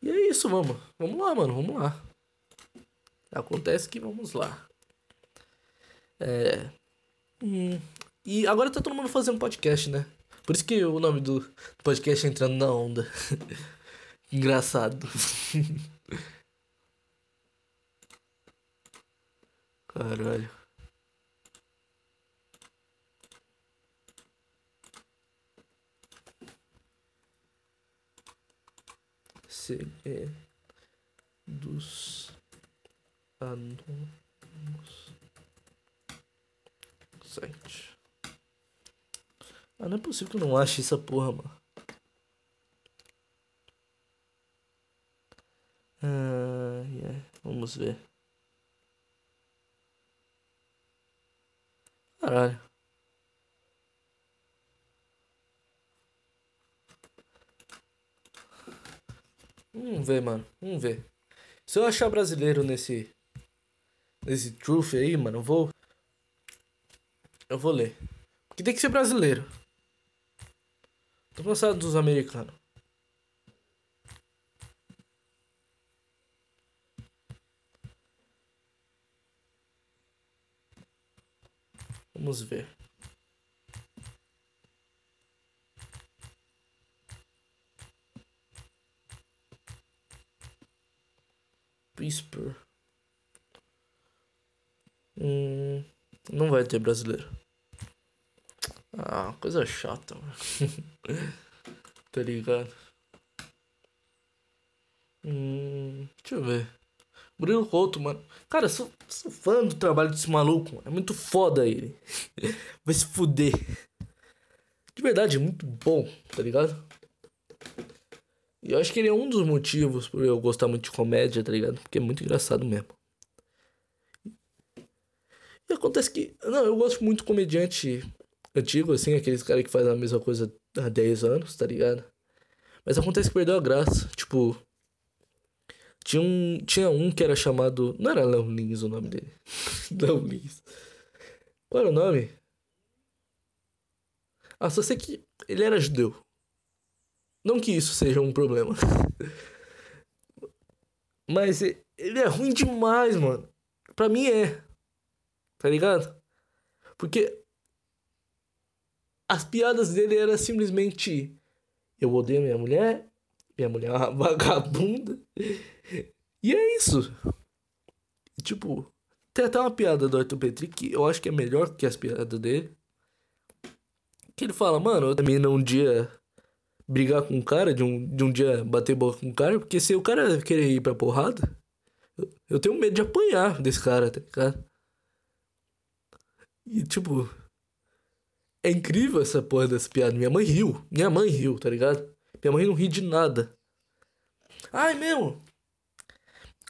E é isso, vamos. Vamos lá, mano, vamos lá. Acontece que vamos lá. É. Hum, e agora tá todo mundo fazendo podcast, né? Por isso que o nome do podcast é Entrando na Onda. Engraçado. Caralho. dos anônimos site. Ah, não é possível que eu não ache essa porra, mano. Ah, yeah. Vamos ver. Caralho. Vamos ver, mano. Vamos ver. Se eu achar brasileiro nesse. Nesse truth aí, mano, eu vou. Eu vou ler. Porque tem que ser brasileiro. Tô cansado dos americanos. Vamos ver. Whisper. Hum, não vai ter brasileiro. Ah, coisa chata, mano. tá ligado? Hum, deixa eu ver. Murilo Couto, mano. Cara, sou, sou fã do trabalho desse maluco, mano. É muito foda ele. Vai se fuder. De verdade, é muito bom, tá ligado? E eu acho que ele é um dos motivos por eu gostar muito de comédia, tá ligado? Porque é muito engraçado mesmo. E acontece que. Não, eu gosto muito de comediante antigo, assim, aqueles caras que fazem a mesma coisa há 10 anos, tá ligado? Mas acontece que perdeu a graça. Tipo. Tinha um, tinha um que era chamado. Não era Léo Lins o nome dele. Léo Lins. Qual era o nome? Ah, só sei que ele era judeu. Não que isso seja um problema. Mas ele é ruim demais, mano. Pra mim é. Tá ligado? Porque as piadas dele eram simplesmente eu odeio minha mulher, minha mulher é uma vagabunda. E é isso. Tipo, tem até uma piada do Arthur Petri que eu acho que é melhor que as piadas dele. Que ele fala, mano, eu também um dia brigar com um cara, de um, de um dia bater boca com um cara, porque se o cara querer ir pra porrada, eu, eu tenho medo de apanhar desse cara, tá ligado? E tipo, é incrível essa porra dessa piada. Minha mãe riu, minha mãe riu, tá ligado? Minha mãe não ri de nada. Ai, meu!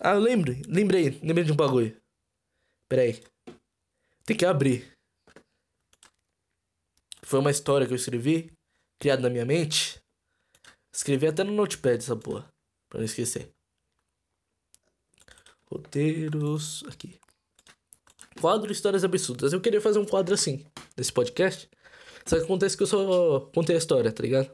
Ah, eu lembro, lembrei, lembrei de um bagulho. Pera aí. Tem que abrir. Foi uma história que eu escrevi, criada na minha mente. Escrevi até no notepad essa porra. Pra não esquecer. Roteiros. Aqui. Quadro Histórias Absurdas. Eu queria fazer um quadro assim, nesse podcast. Só que acontece que eu só contei a história, tá ligado?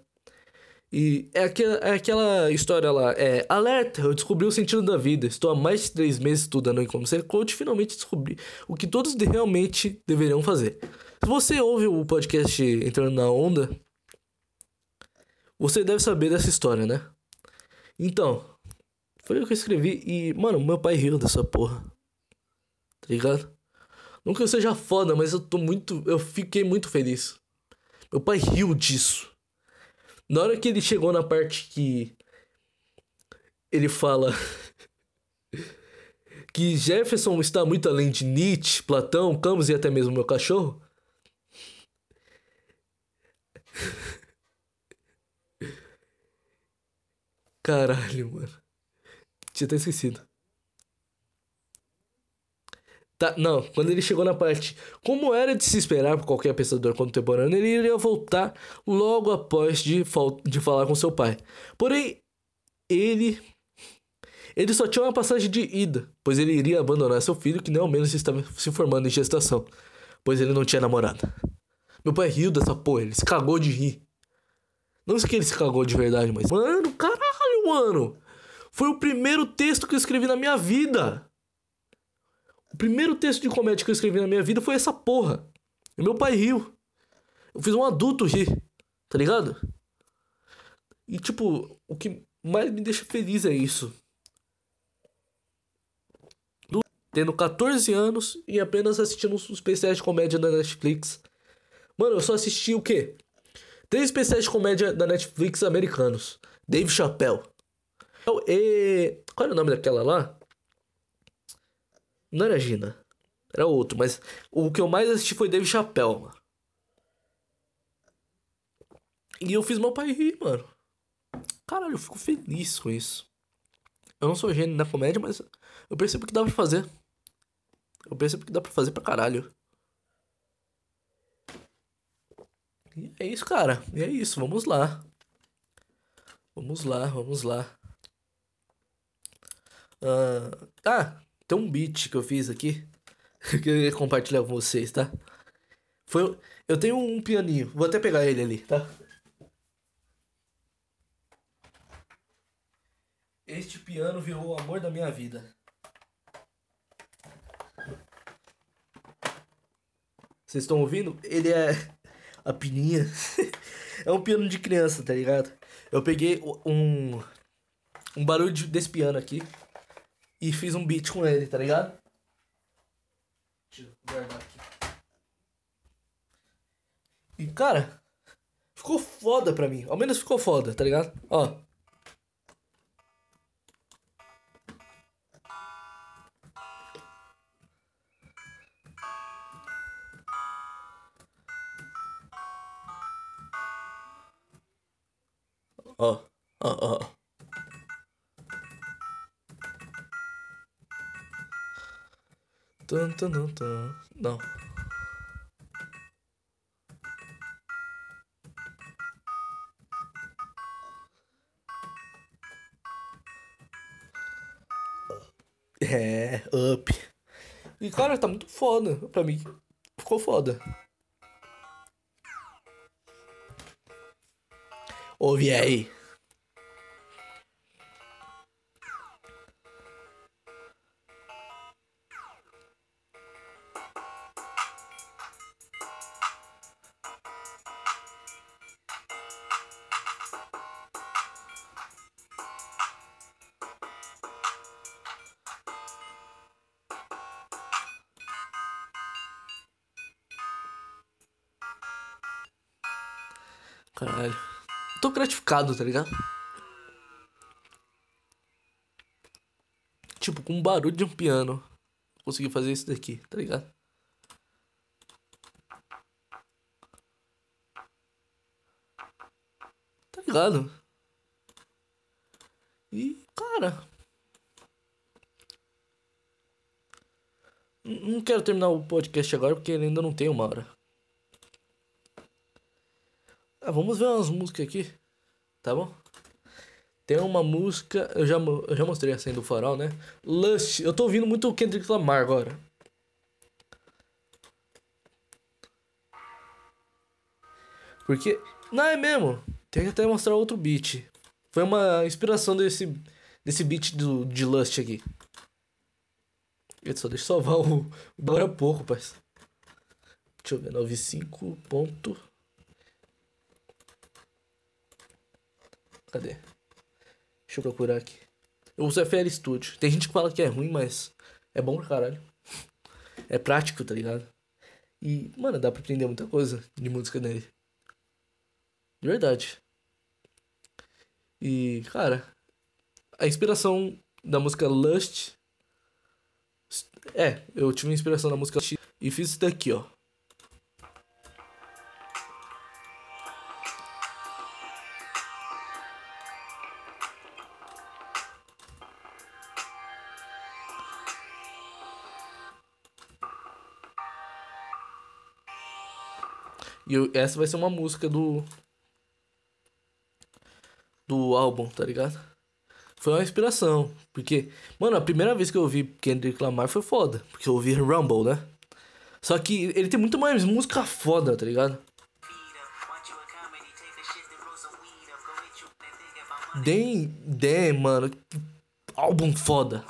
E é aquela, é aquela história lá, é alerta, eu descobri o sentido da vida. Estou há mais de três meses estudando em como ser coach finalmente descobri o que todos realmente deveriam fazer. Se você ouve o podcast Entrando na Onda, Você deve saber dessa história, né? Então, foi o que eu escrevi e, mano, meu pai riu dessa porra. Tá ligado? Não que eu seja foda, mas eu tô muito. Eu fiquei muito feliz. Meu pai riu disso. Na hora que ele chegou na parte que. Ele fala. que Jefferson está muito além de Nietzsche, Platão, Camus e até mesmo meu cachorro. Caralho, mano. Tinha até esquecido. Tá, não, quando ele chegou na parte. Como era de se esperar por qualquer pensador contemporâneo, ele iria voltar logo após de, de falar com seu pai. Porém, ele. Ele só tinha uma passagem de ida, pois ele iria abandonar seu filho, que nem ao menos estava se formando em gestação, pois ele não tinha namorada. Meu pai riu dessa porra, ele se cagou de rir. Não sei que ele se cagou de verdade, mas. Mano, caralho, mano! Foi o primeiro texto que eu escrevi na minha vida. O primeiro texto de comédia que eu escrevi na minha vida foi essa porra. E meu pai riu. Eu fiz um adulto rir, tá ligado? E tipo, o que mais me deixa feliz é isso. Tendo 14 anos e apenas assistindo uns especiais de comédia da Netflix. Mano, eu só assisti o quê? Três especiais de comédia da Netflix americanos. Dave Chappelle. E... Qual era o nome daquela lá? Não era Gina. Era outro, mas o que eu mais assisti foi Dave Chappelle, mano. E eu fiz meu pai rir, mano. Caralho, eu fico feliz com isso. Eu não sou gênio na comédia, mas eu percebo que dá pra fazer. Eu percebo que dá pra fazer pra caralho. E é isso, cara. E é isso, vamos lá. Vamos lá, vamos lá. Uh, ah, tem um beat que eu fiz aqui. que eu ia compartilhar com vocês, tá? Foi, eu tenho um pianinho. Vou até pegar ele ali, tá? Este piano virou o amor da minha vida. Vocês estão ouvindo? Ele é a pininha. é um piano de criança, tá ligado? Eu peguei um um barulho desse piano aqui e fiz um beat com ele, tá ligado? Deixa eu guardar aqui. E cara, ficou foda pra mim. Ao menos ficou foda, tá ligado? Ó. Ó, ó, ó. Tum, tum, tum, tum. Não. É, up. E cara, tá muito foda. Pra mim, ficou foda. Ouve aí. Caralho. Tô gratificado, tá ligado? Tipo, com um barulho de um piano. Consegui fazer isso daqui, tá ligado? Tá ligado? E, cara. Não quero terminar o podcast agora porque ainda não tem uma hora. Vamos ver umas músicas aqui, tá bom? Tem uma música, eu já, eu já mostrei a cena do farol, né? Lust, eu tô ouvindo muito o Kendrick Lamar agora. Porque, não é mesmo, tem que até mostrar outro beat. Foi uma inspiração desse, desse beat do, de Lust aqui. Só deixa eu salvar o. Agora pouco, parceiro. Deixa eu ver, 95 ponto. Cadê? Deixa eu procurar aqui. Eu uso FL Studio. Tem gente que fala que é ruim, mas é bom pra caralho. É prático, tá ligado? E, mano, dá pra aprender muita coisa de música nele. De verdade. E, cara, a inspiração da música Lust. É, eu tive inspiração da música Lust e fiz isso daqui, ó. E eu, essa vai ser uma música do. Do álbum, tá ligado? Foi uma inspiração. Porque, mano, a primeira vez que eu ouvi Kendrick Lamar foi foda. Porque eu ouvi Rumble, né? Só que ele tem muito mais música foda, tá ligado? Dem, Dem, mano. Álbum foda.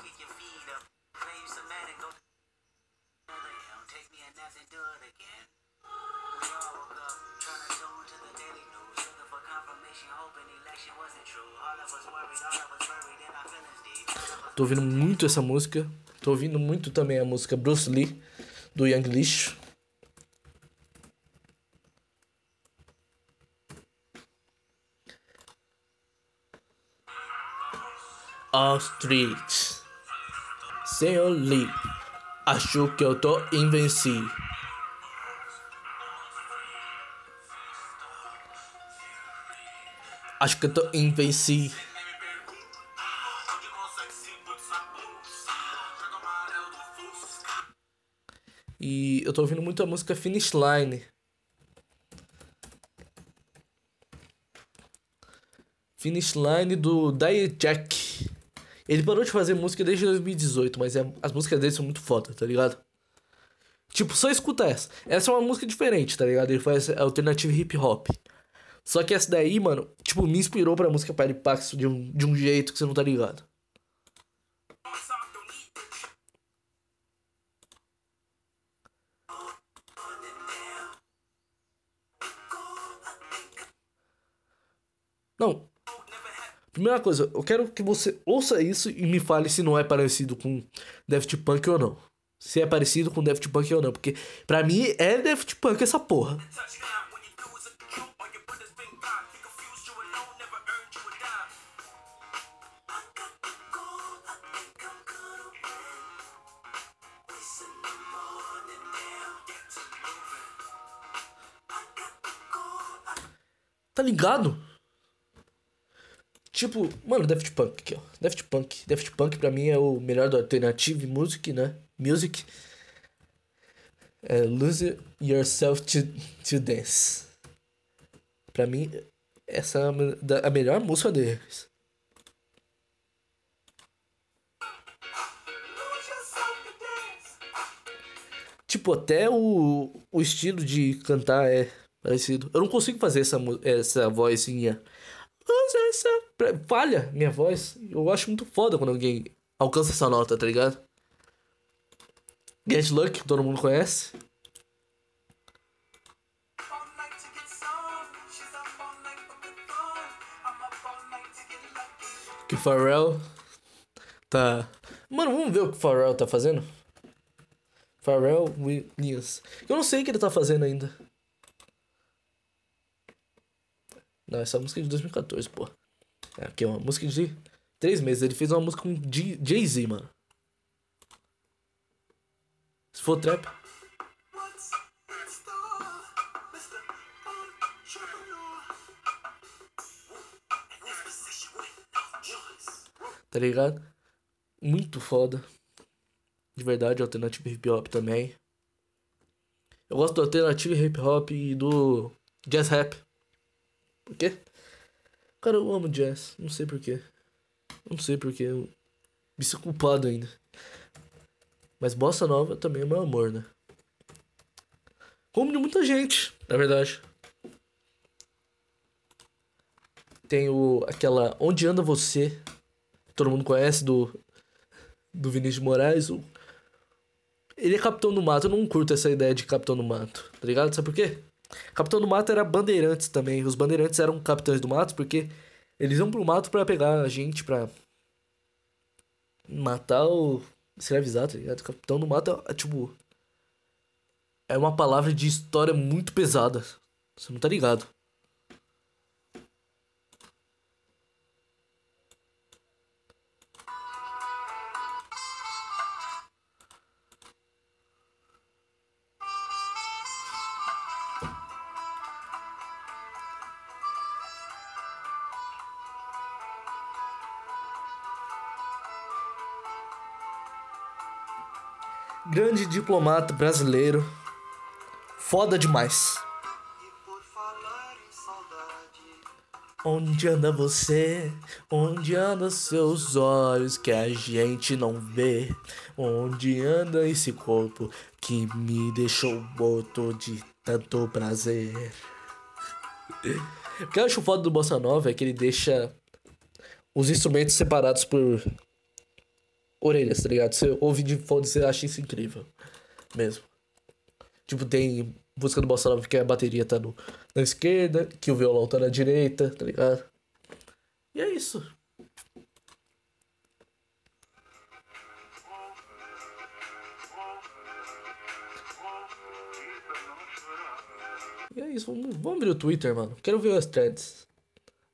Tô ouvindo muito essa música. Tô ouvindo muito também a música Bruce Lee, do Young Lixo. All Street. Senhor Lee. Acho que eu tô invencível. Acho que eu tô invencível. E eu tô ouvindo muito a música Finish Line. Finish Line do Die Jack. Ele parou de fazer música desde 2018, mas é, as músicas dele são muito foda, tá ligado? Tipo, só escuta essa. Essa é uma música diferente, tá ligado? Ele faz alternative hip hop. Só que essa daí, mano, tipo, me inspirou pra música Paripax de um, de um jeito que você não tá ligado. Não. Primeira coisa, eu quero que você ouça isso e me fale se não é parecido com Daft Punk ou não. Se é parecido com Daft Punk ou não. Porque pra mim é Daft Punk essa porra. Ligado? Tipo, mano, Daft Punk aqui, ó. Daft Punk. Daft Punk pra mim é o melhor do Alternative Music, né? Music. É Lose Yourself to, to Dance. Pra mim, essa é a melhor música deles. Tipo, até o, o estilo de cantar é parecido. Eu não consigo fazer essa, essa vozinha falha minha voz. Eu acho muito foda quando alguém alcança essa nota, tá ligado? Get Luck, que todo mundo conhece. Que Pharrell tá. Mano, vamos ver o que Pharrell tá fazendo? Pharrell Williams. Eu não sei o que ele tá fazendo ainda. Não, essa música é de 2014, pô. É, aqui é uma música de três meses. Ele fez uma música com Jay-Z, mano. Se for trap. Tá ligado? Muito foda. De verdade, alternative hip hop também. Eu gosto do alternative hip hop e do jazz rap. Por quê? Cara, eu amo jazz. Não sei porquê. Não sei porquê. Eu me sinto culpado ainda. Mas bossa nova também é meu amor, né? Como de muita gente, na verdade. Tem o, aquela Onde Anda Você. Todo mundo conhece do. Do Vinícius de Moraes. O, ele é capitão do mato. Eu não curto essa ideia de capitão do mato. Tá ligado? Sabe por quê? Capitão do Mato era Bandeirantes também. Os Bandeirantes eram capitães do mato porque Eles vão pro mato pra pegar a gente, pra matar ou escravizar, tá ligado? Capitão do mato é tipo. É uma palavra de história muito pesada. Você não tá ligado. Diplomata brasileiro. Foda demais. Onde anda você? Onde andam seus olhos que a gente não vê? Onde anda esse corpo que me deixou morto de tanto prazer? O que eu acho foda do Bossa Nova é que ele deixa os instrumentos separados por orelhas, tá ligado? Você ouve de fone, você acha isso incrível. Mesmo. Tipo, tem música do Bossa Nova que a bateria tá no, na esquerda, que o violão tá na direita, tá ligado? E é isso. E é isso, vamos, vamos abrir o Twitter, mano. Quero ver as threads.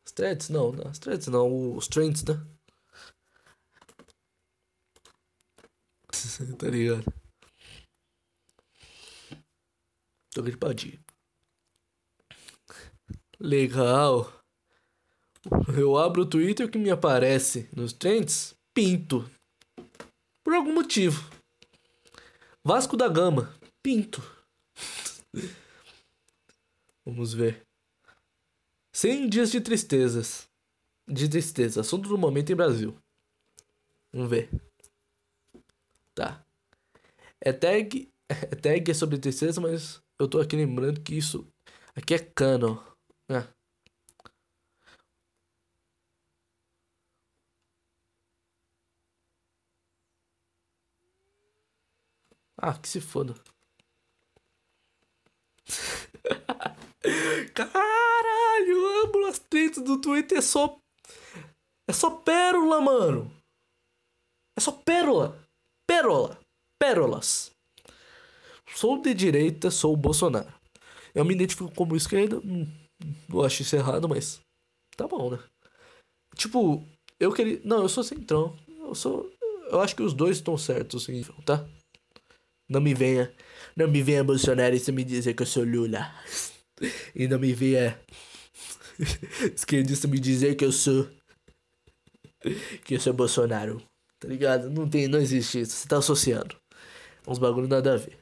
As threads? Não, as threads não, os trends, né? tá ligado? Tô gripadinho. Legal. Eu abro o Twitter o que me aparece nos trends, pinto. Por algum motivo. Vasco da Gama, pinto. Vamos ver. 100 dias de tristezas. De tristeza, assunto do momento em Brasil. Vamos ver. Tá. É tag, é tag é sobre tristeza, mas eu tô aqui lembrando que isso aqui é cano. É. Ah, que se foda. Caralho, amo as tretas do Twitter. É só. É só pérola, mano. É só pérola. Pérola. Pérolas. Sou de direita, sou Bolsonaro. Eu me identifico como esquerda. Hum, não acho isso errado, mas. Tá bom, né? Tipo, eu queria. Não, eu sou centrão. Eu sou. Eu acho que os dois estão certos, assim, tá? Não me venha. Não me venha bolsonarista me dizer que eu sou Lula. E não me venha. esquerdista me dizer que eu sou. Que eu sou Bolsonaro. Tá ligado? Não tem, não existe isso. Você tá associando. Uns bagulho nada a ver.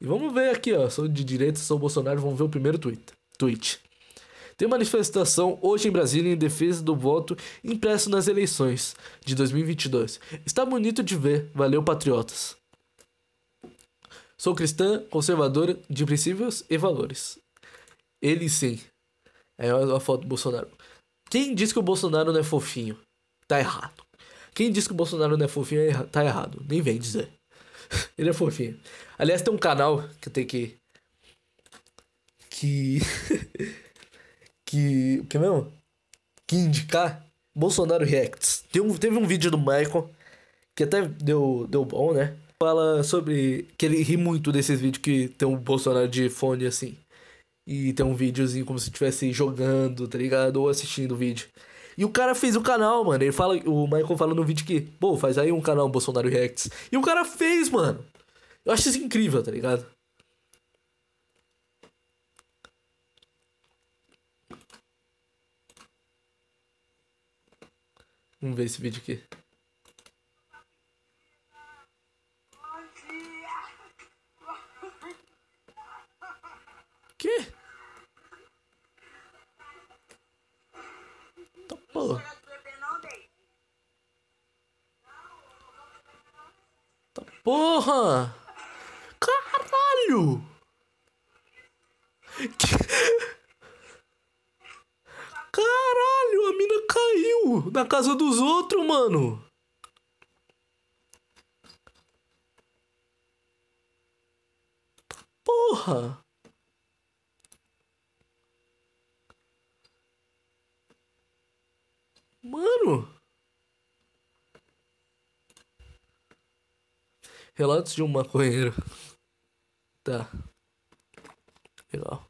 E vamos ver aqui, ó. Sou de direita, sou Bolsonaro. Vamos ver o primeiro tweet. tweet. Tem manifestação hoje em Brasília em defesa do voto impresso nas eleições de 2022. Está bonito de ver. Valeu, patriotas. Sou cristã, conservadora, de princípios e valores. Ele sim. É a foto do Bolsonaro. Quem diz que o Bolsonaro não é fofinho? Tá errado. Quem diz que o Bolsonaro não é fofinho é tá errado. Nem vem dizer. Ele é fofinho. Aliás, tem um canal que tenho que. Que. que. O que mesmo? Que indicar. Bolsonaro Reacts. Tem um, teve um vídeo do Michael que até deu, deu bom, né? Fala sobre que ele ri muito desses vídeos que tem um Bolsonaro de fone assim. E tem um videozinho como se estivesse jogando, tá ligado? Ou assistindo o vídeo. E o cara fez o canal, mano. Ele fala, o Michael fala no vídeo que, pô, faz aí um canal Bolsonaro Reacts. E o cara fez, mano. Eu acho isso incrível, tá ligado? Vamos ver esse vídeo aqui. Que? Porra. Tá porra. Caralho. Caralho, a mina caiu na casa dos outros, mano. Porra. Mano. Relatos de um maconheiro. Tá. Legal.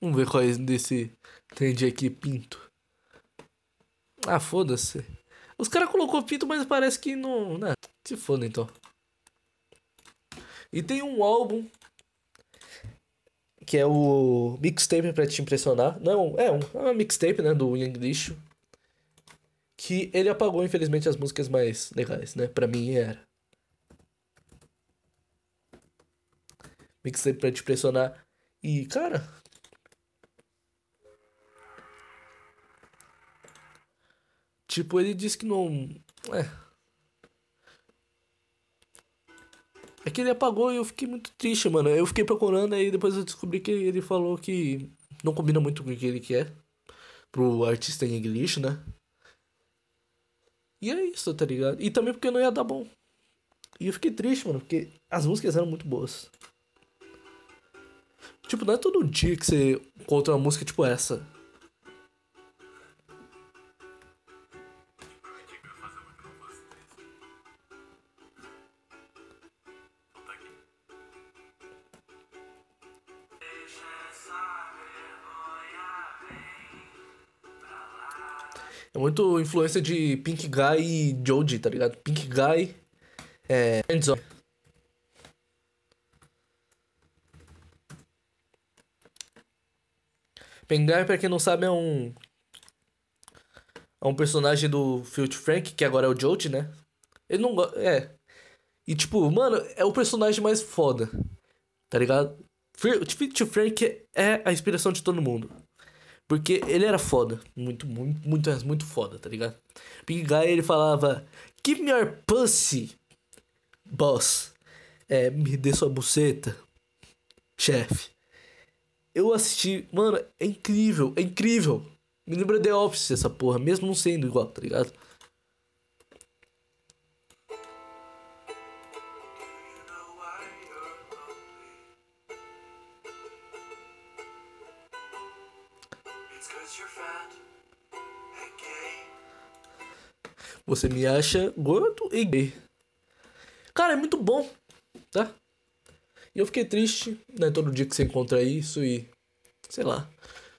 Vamos ver quais desse trend aqui pinto. Ah, foda-se. Os caras colocou pinto, mas parece que não. Né? Se foda então. E tem um álbum que é o mixtape pra te impressionar. Não, é um, é uma mixtape, né, do Young Lixo. Que ele apagou, infelizmente, as músicas mais legais, né? Pra mim era. Mixtape pra te impressionar. E, cara. Tipo, ele disse que não. É. É que ele apagou e eu fiquei muito triste, mano. Eu fiquei procurando aí depois eu descobri que ele falou que não combina muito com o que ele quer pro artista em inglês, né? E é isso, tá ligado? E também porque não ia dar bom. E eu fiquei triste, mano, porque as músicas eram muito boas. Tipo, não é todo dia que você encontra uma música tipo essa. É muito influência de Pink Guy e Joji, tá ligado? Pink Guy é. Friendzone. Pink Guy, pra quem não sabe, é um. É um personagem do Filthy Frank, que agora é o Joji, né? Ele não. É. E tipo, mano, é o personagem mais foda. Tá ligado? Filthy Frank é a inspiração de todo mundo. Porque ele era foda. Muito, muito, muito, muito foda, tá ligado? Big Guy, ele falava... Give me your pussy, boss. É, me dê sua buceta, chefe. Eu assisti... Mano, é incrível, é incrível. Me lembra The Office essa porra, mesmo não sendo igual, tá ligado? Você me acha gordo e gay. Cara, é muito bom, tá? E eu fiquei triste, né? Todo dia que você encontra isso e. Sei lá.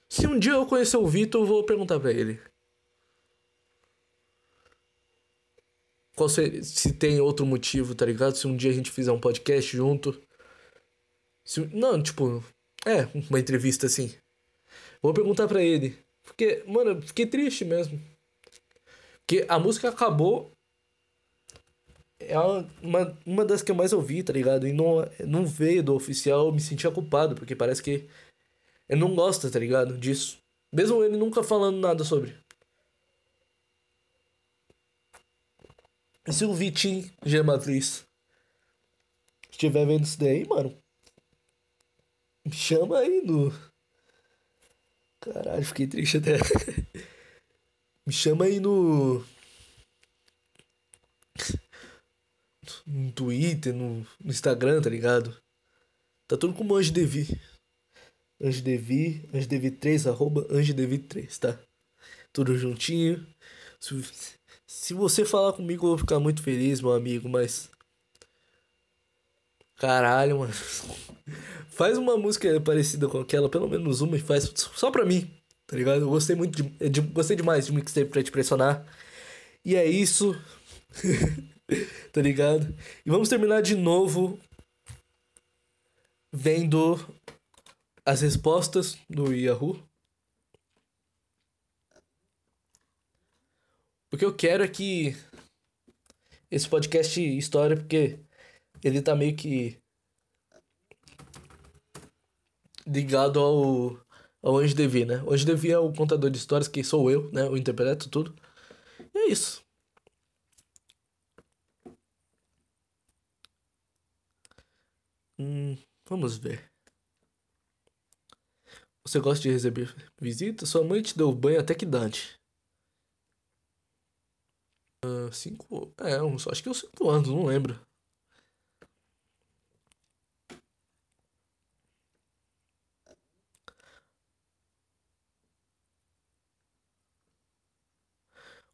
Se um dia eu conhecer o Vitor, eu vou perguntar pra ele. Qual se, se tem outro motivo, tá ligado? Se um dia a gente fizer um podcast junto. Se, não, tipo. É, uma entrevista assim. Vou perguntar pra ele. Porque, mano, fiquei triste mesmo. Porque a música acabou. É uma, uma das que eu mais ouvi, tá ligado? E não, não veio do oficial, eu me sentia culpado, porque parece que ele não gosta, tá ligado? Disso. Mesmo ele nunca falando nada sobre. E se o Vitinho Gematriz estiver vendo isso daí, mano, me chama aí no. Caralho, fiquei triste até. Me chama aí no. No Twitter, no, no Instagram, tá ligado? Tá tudo como AngeDevi. AngeDevi, AngeDevi3, arroba AngeDevi3, tá? Tudo juntinho. Se, se você falar comigo, eu vou ficar muito feliz, meu amigo, mas. Caralho, mano. Faz uma música parecida com aquela, pelo menos uma, e faz só pra mim tá ligado? Eu gostei muito de, de gostei demais de mixtape pra te pressionar. E é isso. tá ligado? E vamos terminar de novo vendo as respostas do Yahoo. O que eu quero é que esse podcast história, porque ele tá meio que ligado ao o Anjo Devi, né? O Anjo Devi é o contador de histórias, que sou eu, né? Eu interpreto tudo. E é isso. Hum, vamos ver. Você gosta de receber visita? Sua mãe te deu banho até que idade? Uh, cinco. É, acho que uns cinco anos, não lembro.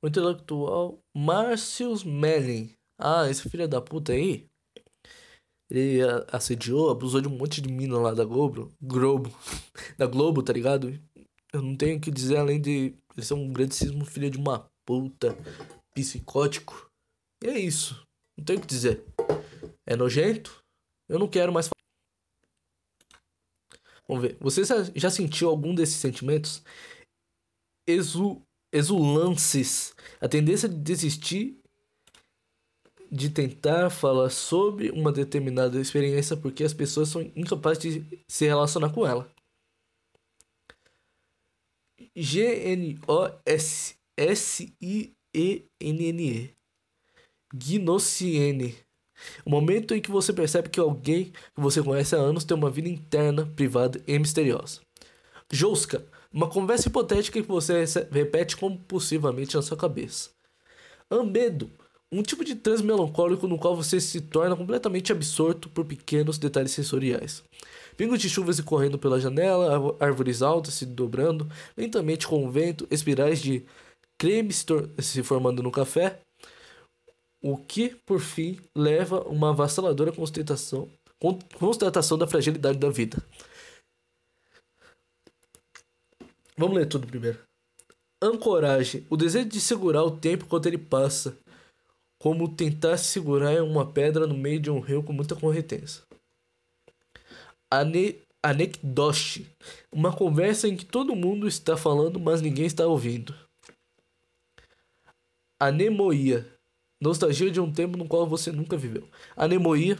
O intelectual Márcio Melling. Ah, esse filho da puta aí. Ele assediou, abusou de um monte de mina lá da Globo. Globo. da Globo, tá ligado? Eu não tenho o que dizer além de ele ser um grandíssimo filho de uma puta, psicótico. E é isso. Não tenho o que dizer. É nojento? Eu não quero mais Vamos ver. Você já sentiu algum desses sentimentos? Exu, exulances. A tendência de desistir de tentar falar sobre uma determinada experiência porque as pessoas são incapazes de se relacionar com ela. G-N-O-S-S-I-E-N-N-E. Gnociene. O momento em que você percebe que alguém que você conhece há anos tem uma vida interna, privada e misteriosa. Jouska, uma conversa hipotética que você repete compulsivamente na sua cabeça. Ambedo, um tipo de transe melancólico no qual você se torna completamente absorto por pequenos detalhes sensoriais. Pingos de chuvas correndo pela janela, árvores altas se dobrando lentamente com o vento, espirais de creme se formando no café, o que, por fim, leva a uma avassaladora constatação, constatação da fragilidade da vida. Vamos ler tudo primeiro. Ancoragem. O desejo de segurar o tempo enquanto ele passa. Como tentar segurar uma pedra no meio de um rio com muita correnteza. Ane. Uma conversa em que todo mundo está falando, mas ninguém está ouvindo. Anemoia. Nostalgia de um tempo no qual você nunca viveu. Anemoia.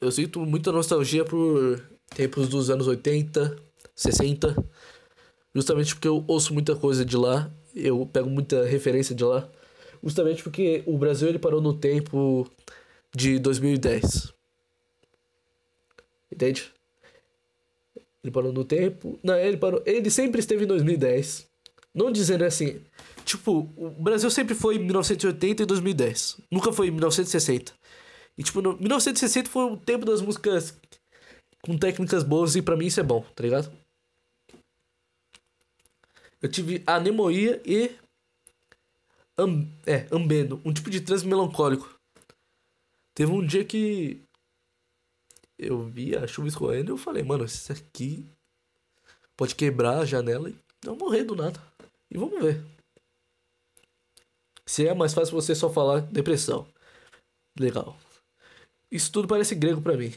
Eu sinto muita nostalgia por tempos dos anos 80, 60. Justamente porque eu ouço muita coisa de lá. Eu pego muita referência de lá. Justamente porque o Brasil ele parou no tempo de 2010. Entende? Ele parou no tempo. Não, ele parou. Ele sempre esteve em 2010. Não dizendo assim, Tipo, o Brasil sempre foi 1980 e 2010. Nunca foi 1960. E, tipo, no, 1960 foi o tempo das músicas com técnicas boas e pra mim isso é bom, tá ligado? Eu tive anemoia e. Am, é, ambeno. Um tipo de transe melancólico. Teve um dia que. Eu vi a chuva escorrendo e eu falei, mano, isso aqui pode quebrar a janela e não morrer do nada. E vamos ver. Se é mais fácil você só falar depressão. Legal. Isso tudo parece grego para mim.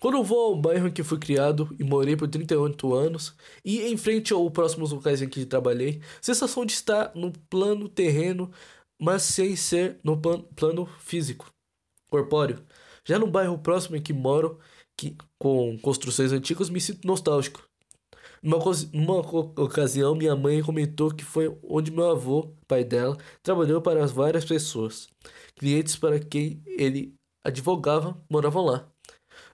Quando vou ao bairro em que fui criado e morei por 38 anos, e em frente aos próximos locais em que trabalhei, sensação de estar no plano terreno, mas sem ser no plan plano físico, corpóreo. Já no bairro próximo em que moro, que, com construções antigas, me sinto nostálgico. Numa, numa ocasião, minha mãe comentou que foi onde meu avô, pai dela, trabalhou para as várias pessoas. Clientes para quem ele advogava moravam lá.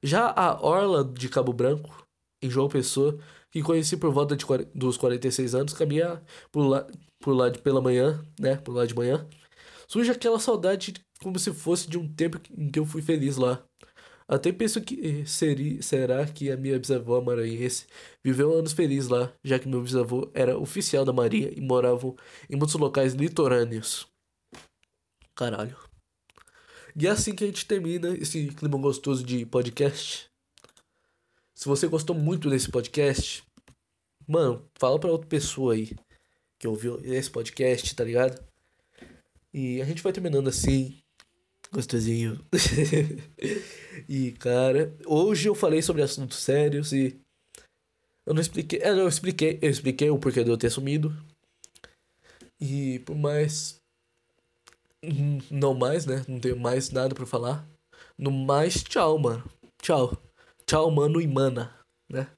Já a Orla de Cabo Branco, em João Pessoa, que conheci por volta de, dos 46 anos, caminhar por lá, por lá de, pela manhã, né, por lá de manhã, surge aquela saudade como se fosse de um tempo em que eu fui feliz lá. Até penso que seria, será que a minha bisavó maranhense viveu anos felizes lá, já que meu bisavô era oficial da Marinha e morava em muitos locais litorâneos. Caralho. E é assim que a gente termina esse clima gostoso de podcast. Se você gostou muito desse podcast, mano, fala pra outra pessoa aí que ouviu esse podcast, tá ligado? E a gente vai terminando assim, gostosinho. e, cara, hoje eu falei sobre assuntos sérios e. Eu não expliquei. É, eu expliquei. Eu expliquei o porquê de eu ter sumido. E por mais. Não mais, né? Não tenho mais nada para falar. No mais, tchau, mano. Tchau. Tchau, mano e mana, né?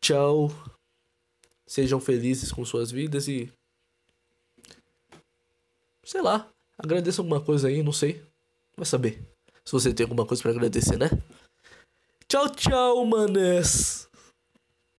Tchau. Sejam felizes com suas vidas e. Sei lá. Agradeça alguma coisa aí, não sei. Vai saber. Se você tem alguma coisa para agradecer, né? Tchau, tchau, manes.